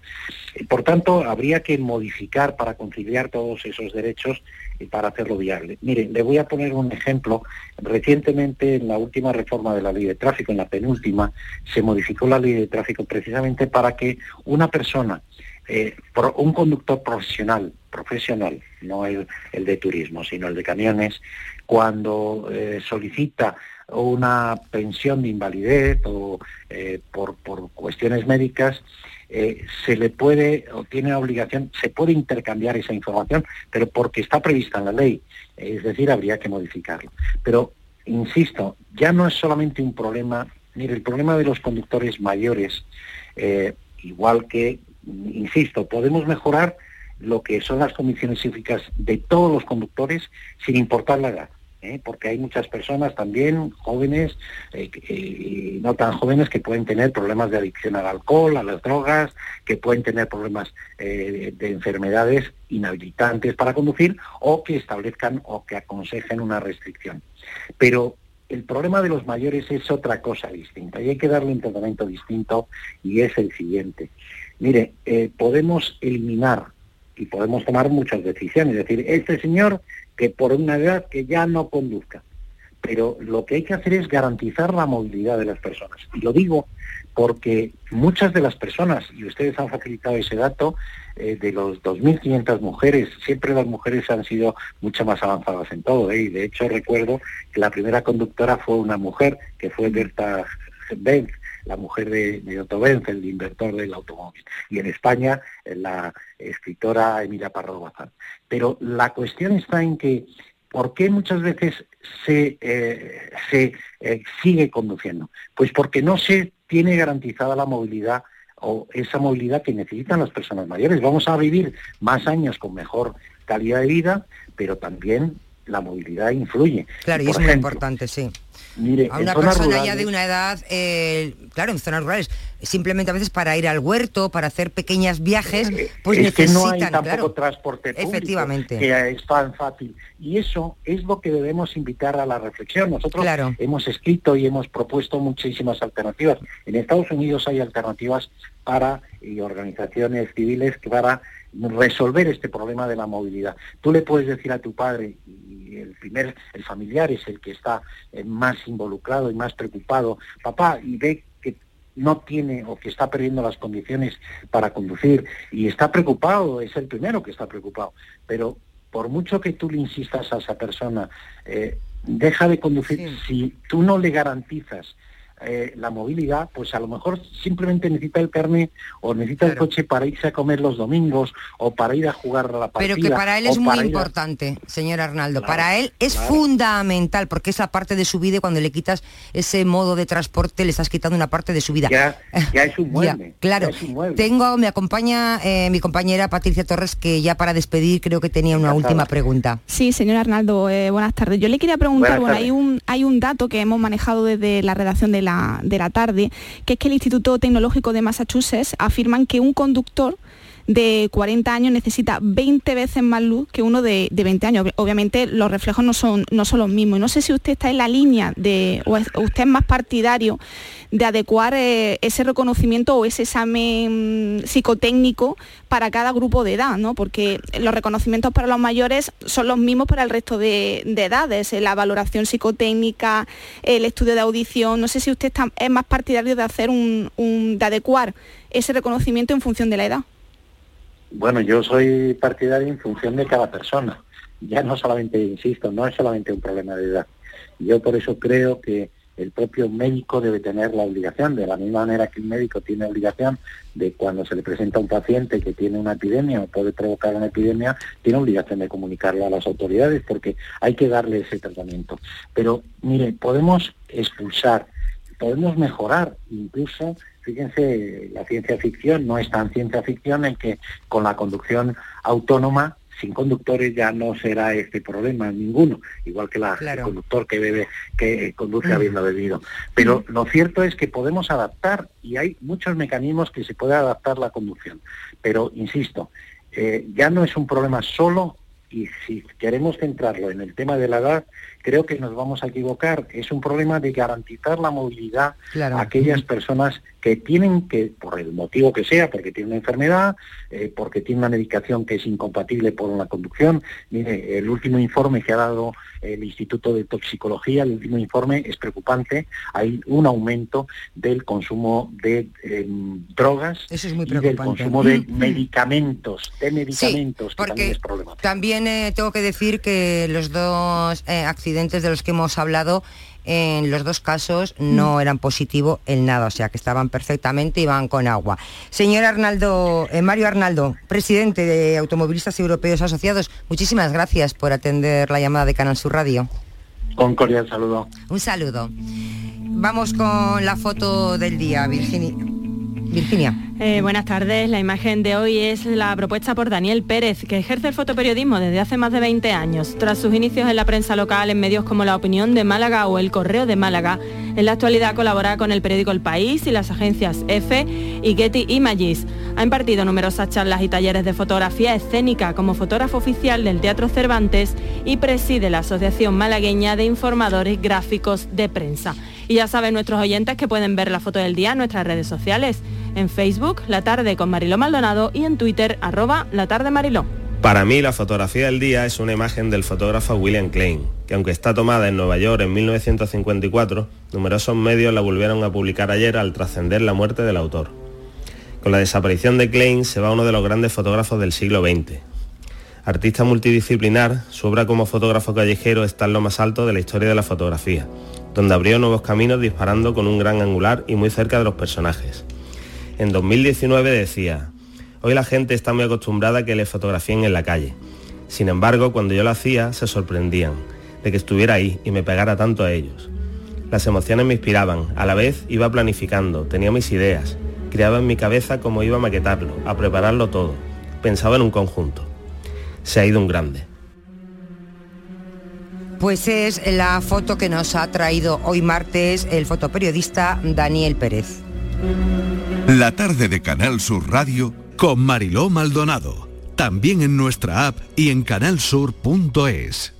Por tanto, habría que modificar para conciliar todos esos derechos y para hacerlo viable. Mire, le voy a poner un ejemplo. Recientemente, en la última reforma de la ley de tráfico, en la penúltima, se modificó la ley de tráfico precisamente para que una persona, eh, un conductor profesional, profesional, no el de turismo, sino el de camiones, cuando eh, solicita una pensión de invalidez o eh, por, cuestiones médicas, eh, se le puede o tiene obligación, se puede intercambiar esa información, pero porque está prevista en la ley, es decir, habría que modificarlo. Pero, insisto, ya no es solamente un problema, mire, el problema de los conductores mayores, igual que, insisto, podemos mejorar lo que son las condiciones psíquicas de todos los conductores sin importar la edad. ¿Eh? porque hay muchas personas también jóvenes eh, y no tan jóvenes que pueden tener problemas de adicción al alcohol, a las drogas, que pueden tener problemas eh, de enfermedades inhabilitantes para conducir o que establezcan o que aconsejen una restricción. Pero el problema de los mayores es otra cosa distinta y hay que darle un tratamiento distinto y es el siguiente. Mire, eh, podemos eliminar y podemos tomar muchas decisiones, es decir, este señor que por una edad que ya no conduzca. Pero lo que hay que hacer es garantizar la movilidad de las personas. Y lo digo porque muchas de las personas, y ustedes han facilitado ese dato, eh, de los 2.500 mujeres, siempre las mujeres han sido mucho más avanzadas en todo. ¿eh? Y de hecho recuerdo que la primera conductora fue una mujer, que fue Berta Benz, la mujer de, de Otto Benz, el inventor del automóvil. Y en España, eh, la escritora Emilia Pardo Bazán. Pero la cuestión está en que, ¿por qué muchas veces se, eh, se eh, sigue conduciendo? Pues porque no se tiene garantizada la movilidad o esa movilidad que necesitan las personas mayores. Vamos a vivir más años con mejor calidad de vida, pero también la movilidad influye. Claro, y, es muy importante, sí. Mire, A una persona ya de una edad, eh, claro, en zonas rurales, simplemente a veces para ir al huerto, para hacer pequeños viajes, pues es que no hay tampoco claro. transporte público Efectivamente. que es tan fácil. Y eso es lo que debemos invitar a la reflexión. Nosotros Claro. hemos escrito y hemos propuesto muchísimas alternativas. En Estados Unidos hay alternativas para y organizaciones civiles que para resolver este problema de la movilidad. Tú le puedes decir a tu padre y el primer el familiar es el que está eh, más involucrado y más preocupado, papá, y ve que no tiene o que está perdiendo las condiciones para conducir y está preocupado, es el primero que está preocupado, pero por mucho que tú le insistas a esa persona, eh, deja de conducir, si tú no le garantizas eh, la movilidad, pues a lo mejor simplemente necesita el carnet o necesita el coche para irse a comer los domingos o para ir a jugar a la partida. Pero que para él es muy ir a- importante, señor Arnaldo. Claro, para él es claro. fundamental, porque esa parte de su vida, y cuando le quitas ese modo de transporte, le estás quitando una parte de su vida. Ya, (laughs) ya es un Ya, mueble. claro. ya es un mueble. Tengo, me acompaña eh, mi compañera Patricia Torres, que ya para despedir creo que tenía una última pregunta. Sí, señor Arnaldo, eh, buenas tardes. Yo le quería preguntar, Buenas bueno, tardes. hay un, hay un dato que hemos manejado desde la redacción de la, de la tarde, que es que el Instituto Tecnológico de Massachusetts afirman que un conductor de 40 años necesita 20 veces más luz que uno de, de 20 años. Ob- Obviamente los reflejos no son, no son los mismos. Y No sé si usted está en la línea de, o, es- usted es más partidario de adecuar eh, ese reconocimiento o ese examen mm, psicotécnico para cada grupo de edad, ¿no? Porque los reconocimientos para los mayores son los mismos para el resto de, de edades, eh, la valoración psicotécnica, el estudio de audición. No sé si usted está- es más partidario de hacer un- de adecuar ese reconocimiento en función de la edad. Bueno, yo soy partidario en función de cada persona. Ya no solamente, insisto, no es solamente un problema de edad. Yo por eso creo que el propio médico debe tener la obligación, de la misma manera que un médico tiene obligación de cuando se le presenta a un paciente que tiene una epidemia o puede provocar una epidemia, tiene obligación de comunicarlo a las autoridades porque hay que darle ese tratamiento. Pero mire, podemos expulsar, podemos mejorar incluso fíjense, la ciencia ficción no es tan ciencia ficción en que con la conducción autónoma, sin conductores ya no será este problema ninguno, igual que la, el conductor que bebe, que conduce habiendo bebido. Pero lo cierto es que podemos adaptar y hay muchos mecanismos que se puede adaptar la conducción. Pero insisto, eh, ya no es un problema solo y si queremos centrarlo en el tema de la edad, creo que nos vamos a equivocar. Es un problema de garantizar la movilidad Claro. a aquellas personas que tienen que, por el motivo que sea, porque tienen una enfermedad, eh, porque tienen una medicación que es incompatible por una conducción. Mire, el último informe que ha dado el Instituto de Toxicología, el último informe es preocupante. Hay un aumento del consumo de em, drogas Eso es muy y del consumo de medicamentos, de medicamentos, que porque también es problema. También eh, tengo que decir que los dos eh, accidentes de los que hemos hablado, en los dos casos no eran positivos en nada, o sea que estaban perfectamente y iban con agua. Señor Arnaldo, eh, Mario Arnaldo, presidente de Automovilistas Europeos Asociados, muchísimas gracias por atender la llamada de Canal Sur Radio. Con cordial saludo. Un saludo. Vamos con la foto del día, Virginia. Virginia. Eh, buenas tardes. La imagen de hoy es la propuesta por Daniel Pérez, que ejerce el fotoperiodismo desde hace más de 20 años. Tras sus inicios en la prensa local en medios como La Opinión de Málaga o El Correo de Málaga, en la actualidad colabora con el periódico El País y las agencias EFE y Getty Images. Ha impartido numerosas charlas y talleres de fotografía escénica como fotógrafo oficial del Teatro Cervantes y preside la Asociación Malagueña de Informadores Gráficos de Prensa. Y ya saben nuestros oyentes que pueden ver la foto del día en nuestras redes sociales. En Facebook, La Tarde con Mariló Maldonado y en Twitter, arroba La Tarde Mariló. Para mí la fotografía del día es una imagen del fotógrafo William Klein, que aunque está tomada en Nueva York en 1954, numerosos medios la volvieron a publicar ayer al trascender la muerte del autor. Con la desaparición de Klein se va uno de los grandes fotógrafos del siglo XX. Artista multidisciplinar, su obra como fotógrafo callejero está en lo más alto de la historia de la fotografía, donde abrió nuevos caminos disparando con un gran angular y muy cerca de los personajes. En 2019 decía, hoy la gente está muy acostumbrada a que le fotografíen en la calle. Sin embargo, cuando yo lo hacía, se sorprendían de que estuviera ahí y me pegara tanto a ellos. Las emociones me inspiraban, a la vez iba planificando, tenía mis ideas, creaba en mi cabeza cómo iba a maquetarlo, a prepararlo todo, pensaba en un conjunto. Se ha ido un grande. Pues es la foto que nos ha traído hoy martes el fotoperiodista Daniel Pérez. La tarde de Canal Sur Radio con Mariló Maldonado. También en nuestra app y en canalsur.es.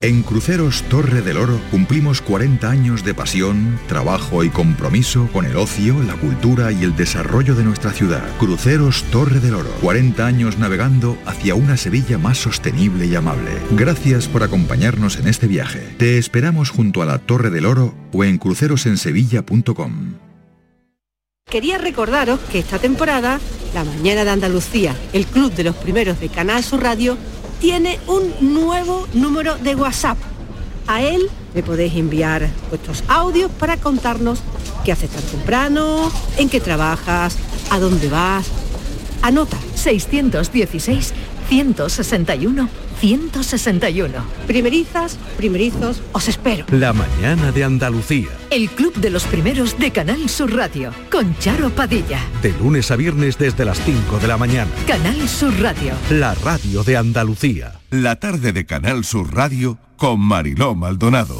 En Cruceros Torre del Oro cumplimos 40 años de pasión, trabajo y compromiso con el ocio, la cultura y el desarrollo de nuestra ciudad. Cruceros Torre del Oro, 40 años navegando hacia una Sevilla más sostenible y amable. Gracias por acompañarnos en este viaje. Te esperamos junto a la Torre del Oro o en crucerosensevilla.com. Quería recordaros que esta temporada, La Mañana de Andalucía, el club de los primeros de Canal Sur Radio, tiene un nuevo número de WhatsApp. A él le podéis enviar vuestros audios para contarnos qué haces tan temprano, en qué trabajas, a dónde vas. Anota 616 161 161. Primerizas, primerizos, os espero. La mañana de Andalucía. El club de los primeros de Canal Sur Radio con Charo Padilla. De lunes a viernes desde las 5 de la mañana. Canal Sur Radio. La radio de Andalucía. La tarde de Canal Sur Radio con Mariló Maldonado.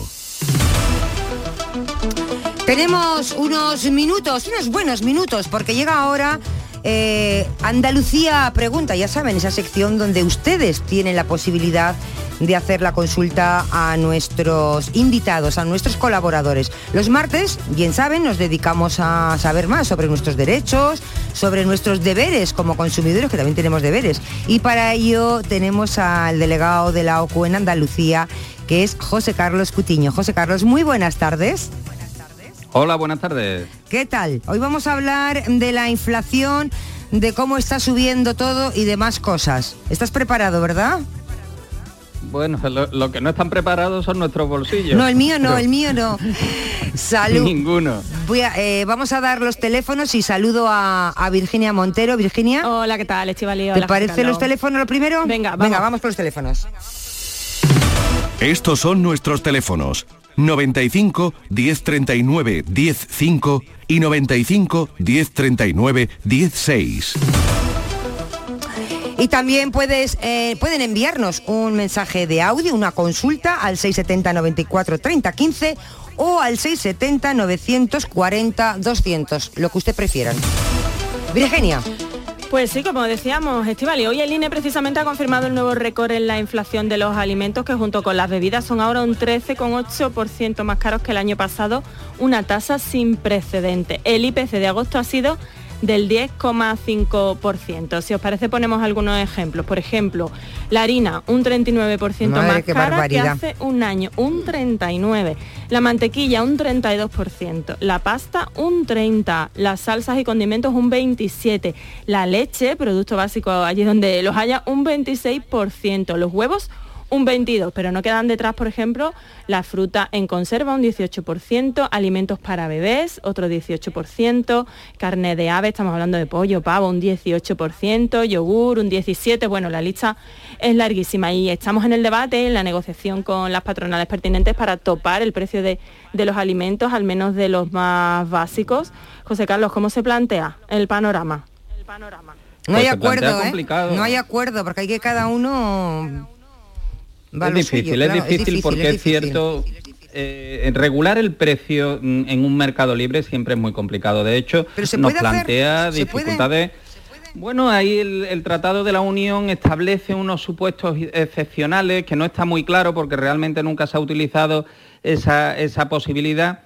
Tenemos unos minutos, unos buenos minutos, porque llega ahora eh, Andalucía Pregunta, ya saben, esa sección donde ustedes tienen la posibilidad de hacer la consulta a nuestros invitados, a nuestros colaboradores. Los martes, bien saben, nos dedicamos a saber más sobre nuestros derechos, sobre nuestros deberes como consumidores, que también tenemos deberes. Y para ello tenemos al delegado de la OCU en Andalucía, que es José Carlos Cutiño. José Carlos, muy buenas tardes. Hola, buenas tardes. ¿Qué tal? Hoy vamos a hablar de la inflación, de cómo está subiendo todo y demás cosas. ¿Estás preparado, verdad? Bueno, lo, lo que no están preparados son nuestros bolsillos. No, el mío no, el mío no. (laughs) Salud. Ninguno. Voy a, eh, vamos a dar los teléfonos y saludo a, a Virginia Montero. Virginia. Hola, ¿qué tal, Estivali? ¿Te parece los teléfonos lo primero? Venga, vamos. Venga, vamos con los teléfonos. Estos son nuestros teléfonos. 95 1039 105 y 95 1039 16. Y también puedes, eh, pueden enviarnos un mensaje de audio, una consulta al 670 94 30 15 o al 670 940 200, lo que usted prefieran. Virginia. Pues sí, como decíamos, Estivali, hoy el INE precisamente ha confirmado el nuevo récord en la inflación de los alimentos, que junto con las bebidas son ahora un 13,8% más caros que el año pasado, una tasa sin precedente. El IPC de agosto ha sido del 10,5%. Si os parece ponemos algunos ejemplos. Por ejemplo, la harina un 39% Madre, más cara que hace un año, un 39. La mantequilla un 32%, la pasta un 30, las salsas y condimentos un 27, la leche, producto básico allí donde los haya un 26%, los huevos un 22, pero no quedan detrás, por ejemplo, la fruta en conserva un 18%, alimentos para bebés otro 18%, carne de ave, estamos hablando de pollo, pavo un 18%, yogur un 17%, bueno, la lista es larguísima y estamos en el debate, en la negociación con las patronales pertinentes para topar el precio de, de los alimentos, al menos de los más básicos. José Carlos, ¿cómo se plantea el panorama? No hay Pues acuerdo, ¿eh? complicado. No hay acuerdo, porque hay que cada uno... Es difícil, suyo, es difícil porque es, difícil. cierto, eh, regular el precio en un mercado libre siempre es muy complicado. De hecho, nos hacer- plantea dificultades. Bueno, ahí el, Tratado de la Unión establece unos supuestos excepcionales que no está muy claro porque realmente nunca se ha utilizado esa, esa posibilidad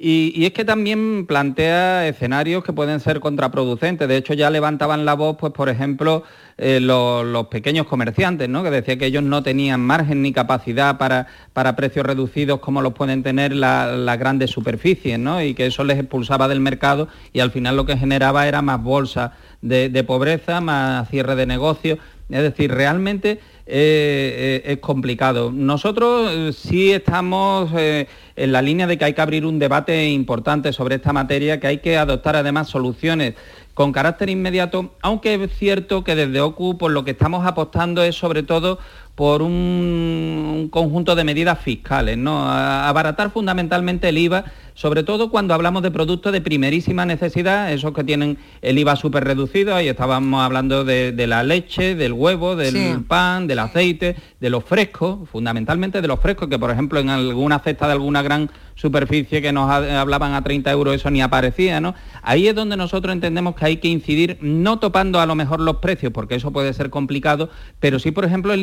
y, es que también plantea escenarios que pueden ser contraproducentes. De hecho, ya levantaban la voz, pues, por ejemplo, eh, los, pequeños comerciantes, ¿no? que decía que ellos no tenían margen ni capacidad para, para precios reducidos como los pueden tener las grandes superficies, ¿no? y que eso les expulsaba del mercado y al final lo que generaba era más bolsa de, de pobreza, más cierre de negocios. Es decir, realmente eh, eh, es complicado. Nosotros eh, sí estamos en la línea de que hay que abrir un debate importante sobre esta materia, que hay que adoptar además soluciones con carácter inmediato, aunque es cierto que desde OCU por lo que estamos apostando es sobre todo por un, conjunto de medidas fiscales, ¿no? abaratar fundamentalmente el IVA sobre todo cuando hablamos de productos de primerísima necesidad, esos que tienen el IVA súper reducido, ahí estábamos hablando de, la leche, del huevo, del pan, del aceite, de los frescos, fundamentalmente de los frescos, que por ejemplo en alguna cesta de alguna gran superficie que nos hablaban a 30 euros, eso ni aparecía, ¿no? Ahí es donde nosotros entendemos que hay que incidir, no topando a lo mejor los precios, porque eso puede ser complicado, pero sí, por ejemplo,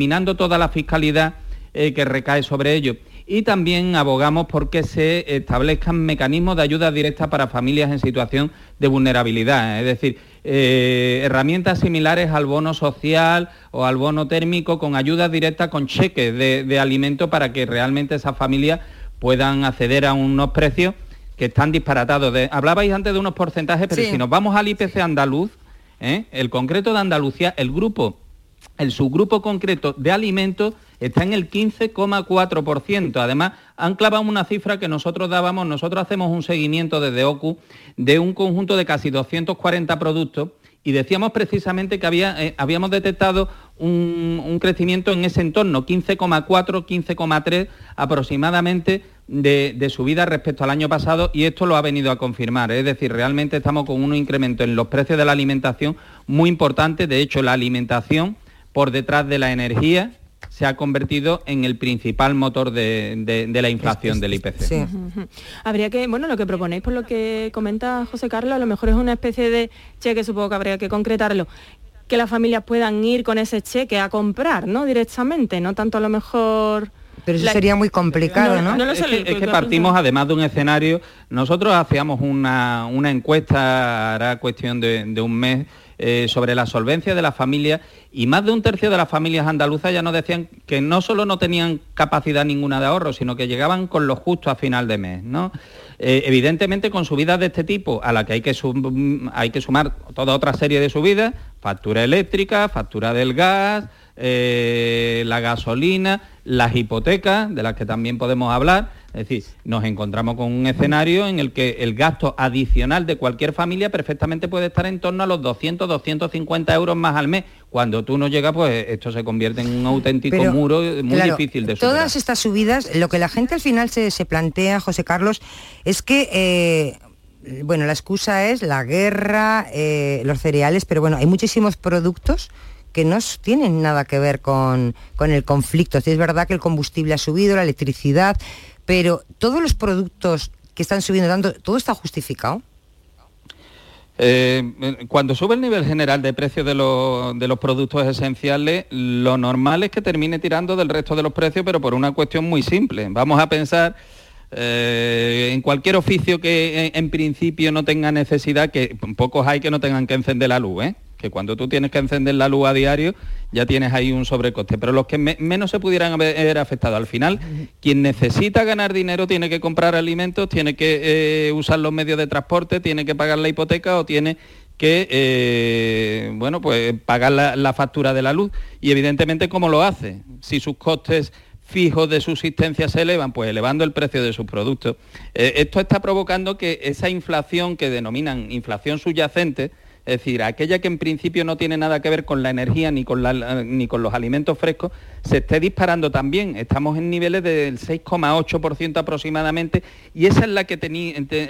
eliminando toda la fiscalidad eh, que recae sobre ello y también abogamos por que se establezcan mecanismos de ayuda directa para familias en situación de vulnerabilidad, es decir, eh, herramientas similares al bono social o al bono térmico con ayuda directa con cheques de, de alimento para que realmente esas familias puedan acceder a unos precios que están disparatados. hablabais antes de unos porcentajes, pero si nos vamos al IPC andaluz, ¿eh? el concreto de Andalucía, el grupo, el subgrupo concreto de alimentos está en el 15,4%. Además, han clavado una cifra que nosotros dábamos, nosotros hacemos un seguimiento desde OCU de un conjunto de casi 240 productos y decíamos precisamente que había, eh, habíamos detectado un, crecimiento en ese entorno, 15,4, 15,3 aproximadamente de, de, subida respecto al año pasado y esto lo ha venido a confirmar. Es decir, realmente estamos con un incremento en los precios de la alimentación muy importante. De hecho, la alimentación por detrás de la energía se ha convertido en el principal motor de, la inflación del IPC. (laughs) Habría que, bueno, lo que proponéis por lo que comenta José Carlos, a lo mejor es una especie de cheque, supongo que habría que concretarlo, que las familias puedan ir con ese cheque a comprar, ¿no? Directamente, no tanto a lo mejor... Pero eso sería muy complicado, ¿no? es, que, partimos además de un escenario, nosotros hacíamos una, encuesta, hará cuestión de, de un mes, eh, sobre la solvencia de las familias y más de un tercio de las familias andaluzas ya nos decían que no solo no tenían capacidad ninguna de ahorro, sino que llegaban con lo justo a final de mes. ¿no? Eh, evidentemente con subidas de este tipo, a la que hay que, hay que sumar toda otra serie de subidas, factura eléctrica, factura del gas, eh, la gasolina, las hipotecas, de las que también podemos hablar, es decir, nos encontramos con un escenario en el que el gasto adicional de cualquier familia perfectamente puede estar en torno a los 200, 250 euros más al mes. Cuando tú no llegas, pues esto se convierte en un auténtico muro muy difícil de superar. Todas estas subidas, lo que la gente al final se, plantea, José Carlos, es que... Eh, bueno, la excusa es la guerra, eh, los cereales, pero bueno, hay muchísimos productos que no tienen nada que ver con, con el conflicto. es verdad que el combustible ha subido, la electricidad, pero todos los productos que están subiendo tanto, ¿todo está justificado? Eh, cuando sube el nivel general de precios de, los productos esenciales, lo normal es que termine tirando del resto de los precios, pero por una cuestión muy simple. Vamos a pensar eh, en cualquier oficio que en, en, principio no tenga necesidad, que pocos hay que no tengan que encender la luz, ¿eh? Que cuando tú tienes que encender la luz a diario ya tienes ahí un sobrecoste, pero los que menos se pudieran haber afectado al final, quien necesita ganar dinero tiene que comprar alimentos, tiene que eh, usar los medios de transporte, tiene que pagar la hipoteca o tiene que eh, bueno pues pagar la, factura de la luz. Y evidentemente cómo lo hace si sus costes fijos de subsistencia se elevan, pues elevando el precio de sus productos. Eh, esto está provocando que esa inflación que denominan inflación subyacente, es decir, aquella que en principio no tiene nada que ver con la energía ni con, los alimentos frescos, se esté disparando también. Estamos en niveles del 6,8% aproximadamente y esa es la que,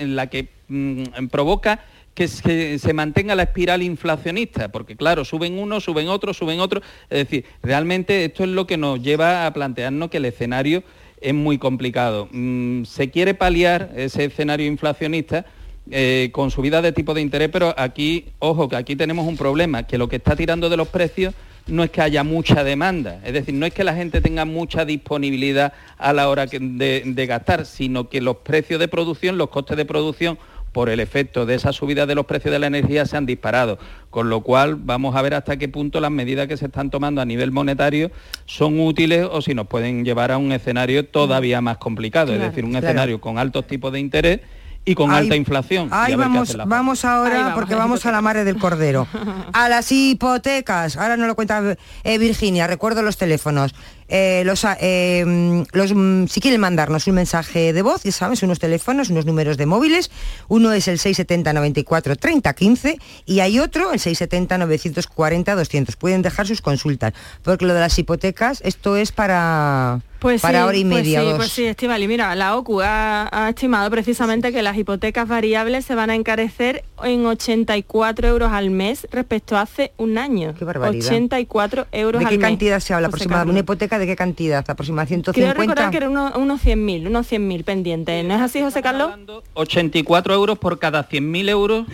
la que mm, provoca que se, mantenga la espiral inflacionista, porque claro, suben unos, suben otros, suben otros. Es decir, realmente esto es lo que nos lleva a plantearnos que el escenario es muy complicado. Mm, se quiere paliar ese escenario inflacionista eh, con subida de tipo de interés, pero aquí, ojo, que aquí tenemos un problema, que lo que está tirando de los precios no es que haya mucha demanda, es decir, no es que la gente tenga mucha disponibilidad a la hora de, de gastar, sino que los precios de producción, los costes de producción por el efecto de esa subida de los precios de la energía se han disparado, con lo cual vamos a ver hasta qué punto las medidas que se están tomando a nivel monetario son útiles o si nos pueden llevar a un escenario todavía más complicado, es decir, un escenario con altos tipos de interés y con alta inflación. Ahí vamos, vamos ahora, porque vamos a la madre del cordero. (laughs) A las hipotecas, ahora no lo cuenta eh, Virginia, recuerdo los teléfonos. Eh, los, eh, los, mm, si quieren mandarnos un mensaje de voz, ya sabes, unos teléfonos, unos números de móviles. Uno es el 670 94 30 15 y hay otro, el 670 940 200. Pueden dejar sus consultas, porque lo de las hipotecas, esto es para pues para hora y pues media. sí, dos. pues sí, Estivali, mira, la OCU ha, ha estimado precisamente que las hipotecas variables se van a encarecer en 84 euros al mes respecto a hace un año. Qué barbaridad. 84 euros ¿De al qué mes. cantidad se habla aproximadamente? ¿Una hipoteca de qué cantidad? ¿Aproximadamente Quiero 150? recordar que era uno- unos 100.000, unos 100.000 pendientes. ¿No es así, José Carlos? 84 euros por cada 100.000 euros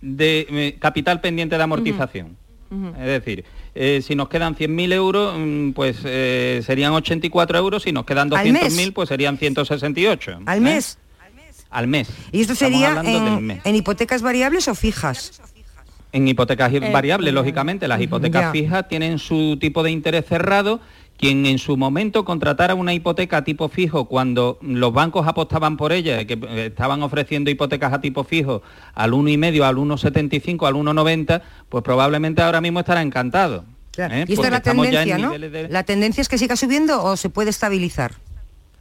de eh, capital pendiente de amortización. Es decir, eh, si nos quedan 100.000 euros, mm, pues eh, serían 84 euros, si nos quedan ¿Al mes? 200.000, pues serían 168. ¿Al ¿eh? mes? Al mes. ¿Y esto Estamos sería en, mes. en hipotecas variables o fijas? En hipotecas Eh, variables, lógicamente, las hipotecas ya. fijas tienen su tipo de interés cerrado. Quien en su momento contratara una hipoteca a tipo fijo cuando los bancos apostaban por ella, que eh, estaban ofreciendo hipotecas a tipo fijo al 1,5, al 1,75, al 1,90, pues probablemente ahora mismo estará encantado. ¿eh? Y esta Porque es la tendencia, ¿no? niveles de- ¿La tendencia es que siga subiendo o se puede estabilizar?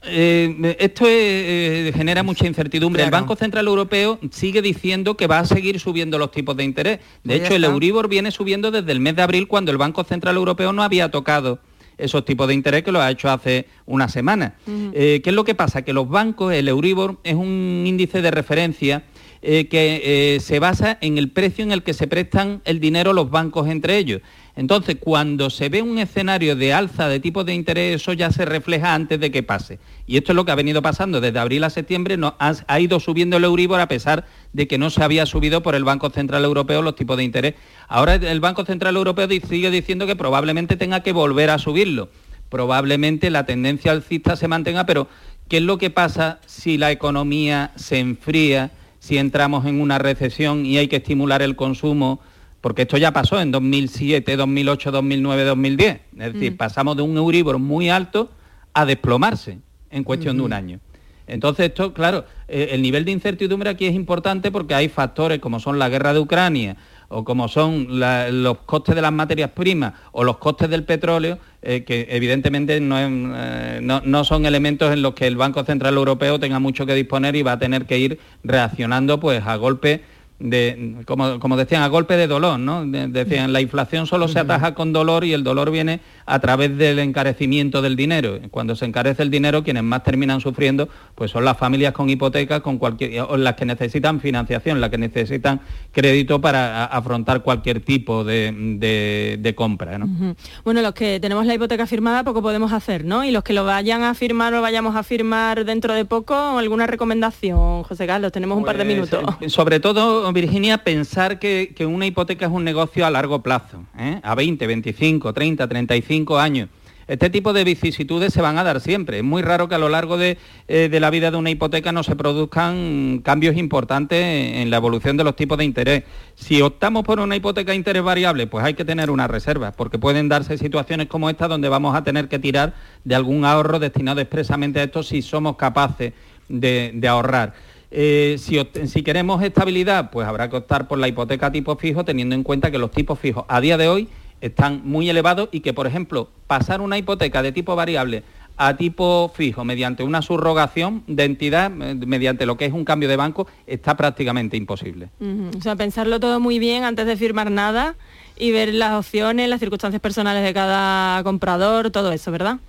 Eh, esto es, eh, genera mucha incertidumbre. El Claro. Banco Central Europeo sigue diciendo que va a seguir subiendo los tipos de interés. De Pues hecho, el. Euribor viene subiendo desde el mes de abril cuando el Banco Central Europeo no había tocado esos tipos de interés que lo ha hecho hace una semana. Eh, ¿Qué es lo que pasa? Que los bancos, el Euribor es un índice de referencia eh, que eh, se basa en el precio en el que se prestan el dinero los bancos entre ellos. Entonces, cuando se ve un escenario de alza de tipos de interés, eso ya se refleja antes de que pase. Y esto es lo que ha venido pasando desde abril a septiembre, no, ha, ido subiendo el Euribor a pesar de que no se había subido por el Banco Central Europeo los tipos de interés. Ahora el Banco Central Europeo sigue diciendo que probablemente tenga que volver a subirlo. Probablemente la tendencia alcista se mantenga, pero ¿qué es lo que pasa si la economía se enfría, si entramos en una recesión y hay que estimular el consumo? Porque esto ya pasó en 2007, 2008, 2009, 2010. Es decir, pasamos de un Euribor muy alto a desplomarse en cuestión de un año. Entonces, esto, claro, eh, el nivel de incertidumbre aquí es importante porque hay factores como son la guerra de Ucrania o como son la- los costes de las materias primas o los costes del petróleo, eh, que evidentemente no, es, eh, no- no son elementos en los que el Banco Central Europeo tenga mucho que disponer y va a tener que ir reaccionando pues a golpe de, como, como decían, a golpe de dolor, ¿no? De- decían, la inflación solo se ataja con dolor y el dolor viene a través del encarecimiento del dinero. Cuando se encarece el dinero, quienes más terminan sufriendo, pues son las familias con hipotecas, con cualquier, o las que necesitan financiación, las que necesitan crédito para afrontar cualquier tipo de, de- de compra, ¿no? Bueno, los que tenemos la hipoteca firmada poco podemos hacer, ¿no? Y los que lo vayan a firmar o vayamos a firmar dentro de poco, ¿alguna recomendación, José Carlos? Tenemos un par de Pues, minutos. eh, Sobre todo, Virginia, pensar que, una hipoteca es un negocio a largo plazo, ¿eh? a 20, 25, 30, 35 años. Este tipo de vicisitudes se van a dar siempre. Es muy raro que a lo largo de, eh, de la vida de una hipoteca no se produzcan cambios importantes en la evolución de los tipos de interés. Si optamos por una hipoteca de interés variable, pues hay que tener una reserva, porque pueden darse situaciones como esta donde vamos a tener que tirar de algún ahorro destinado expresamente a esto si somos capaces de ahorrar. Eh, si, queremos estabilidad, pues habrá que optar por la hipoteca tipo fijo, teniendo en cuenta que los tipos fijos a día de hoy están muy elevados y que, por ejemplo, pasar una hipoteca de tipo variable a tipo fijo mediante una subrogación de entidad, eh, mediante lo que es un cambio de banco, está prácticamente imposible. O sea, pensarlo todo muy bien antes de firmar nada y ver las opciones, las circunstancias personales de cada comprador, todo eso, ¿verdad?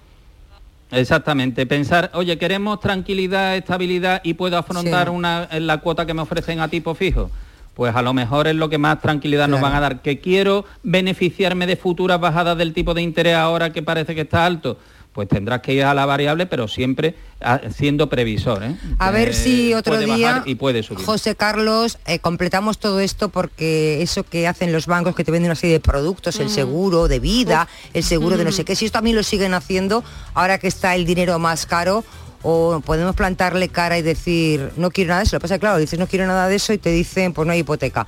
Exactamente, pensar, oye, queremos tranquilidad, estabilidad y puedo afrontar Sí. una, la cuota que me ofrecen a tipo fijo. Pues a lo mejor es lo que más tranquilidad nos van a dar. Que quiero beneficiarme de futuras bajadas del tipo de interés ahora que parece que está alto. Pues tendrás que ir a la variable, pero siempre ah, siendo previsor. ¿eh? A ver si otro puede día, bajar y puede subir. José Carlos, eh, completamos todo esto porque eso que hacen los bancos que te venden una serie de productos, el Mm. seguro de vida, el seguro de no sé Mm. qué, si esto también lo siguen haciendo, ahora que está el dinero más caro, o podemos plantarle cara y decir, no quiero nada de eso. Lo que pasa es que, claro, dices no quiero nada de eso y te dicen, pues no hay hipoteca.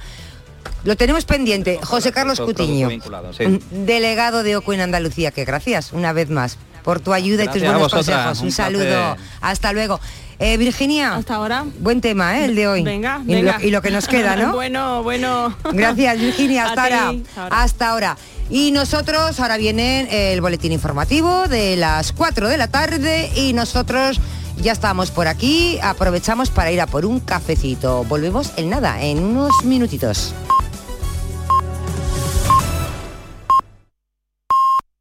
Lo tenemos pendiente. José Carlos Cutiño, vinculado, sí. delegado de OCU en Andalucía, que gracias una vez más por tu ayuda y tus buenos consejos. Un, un saludo. Hasta luego. Eh, Virginia. Hasta ahora. Buen tema, ¿eh? El de hoy. Venga, y, venga. Lo, y lo que nos queda, ¿no? (laughs) bueno, bueno. Gracias, Virginia. (laughs) Ahora. hasta ahora. Hasta ahora. Y nosotros, ahora viene el boletín informativo de las 4 de la tarde y nosotros ya estamos por aquí. Aprovechamos para ir a por un cafecito. Volvemos en nada, en unos minutitos.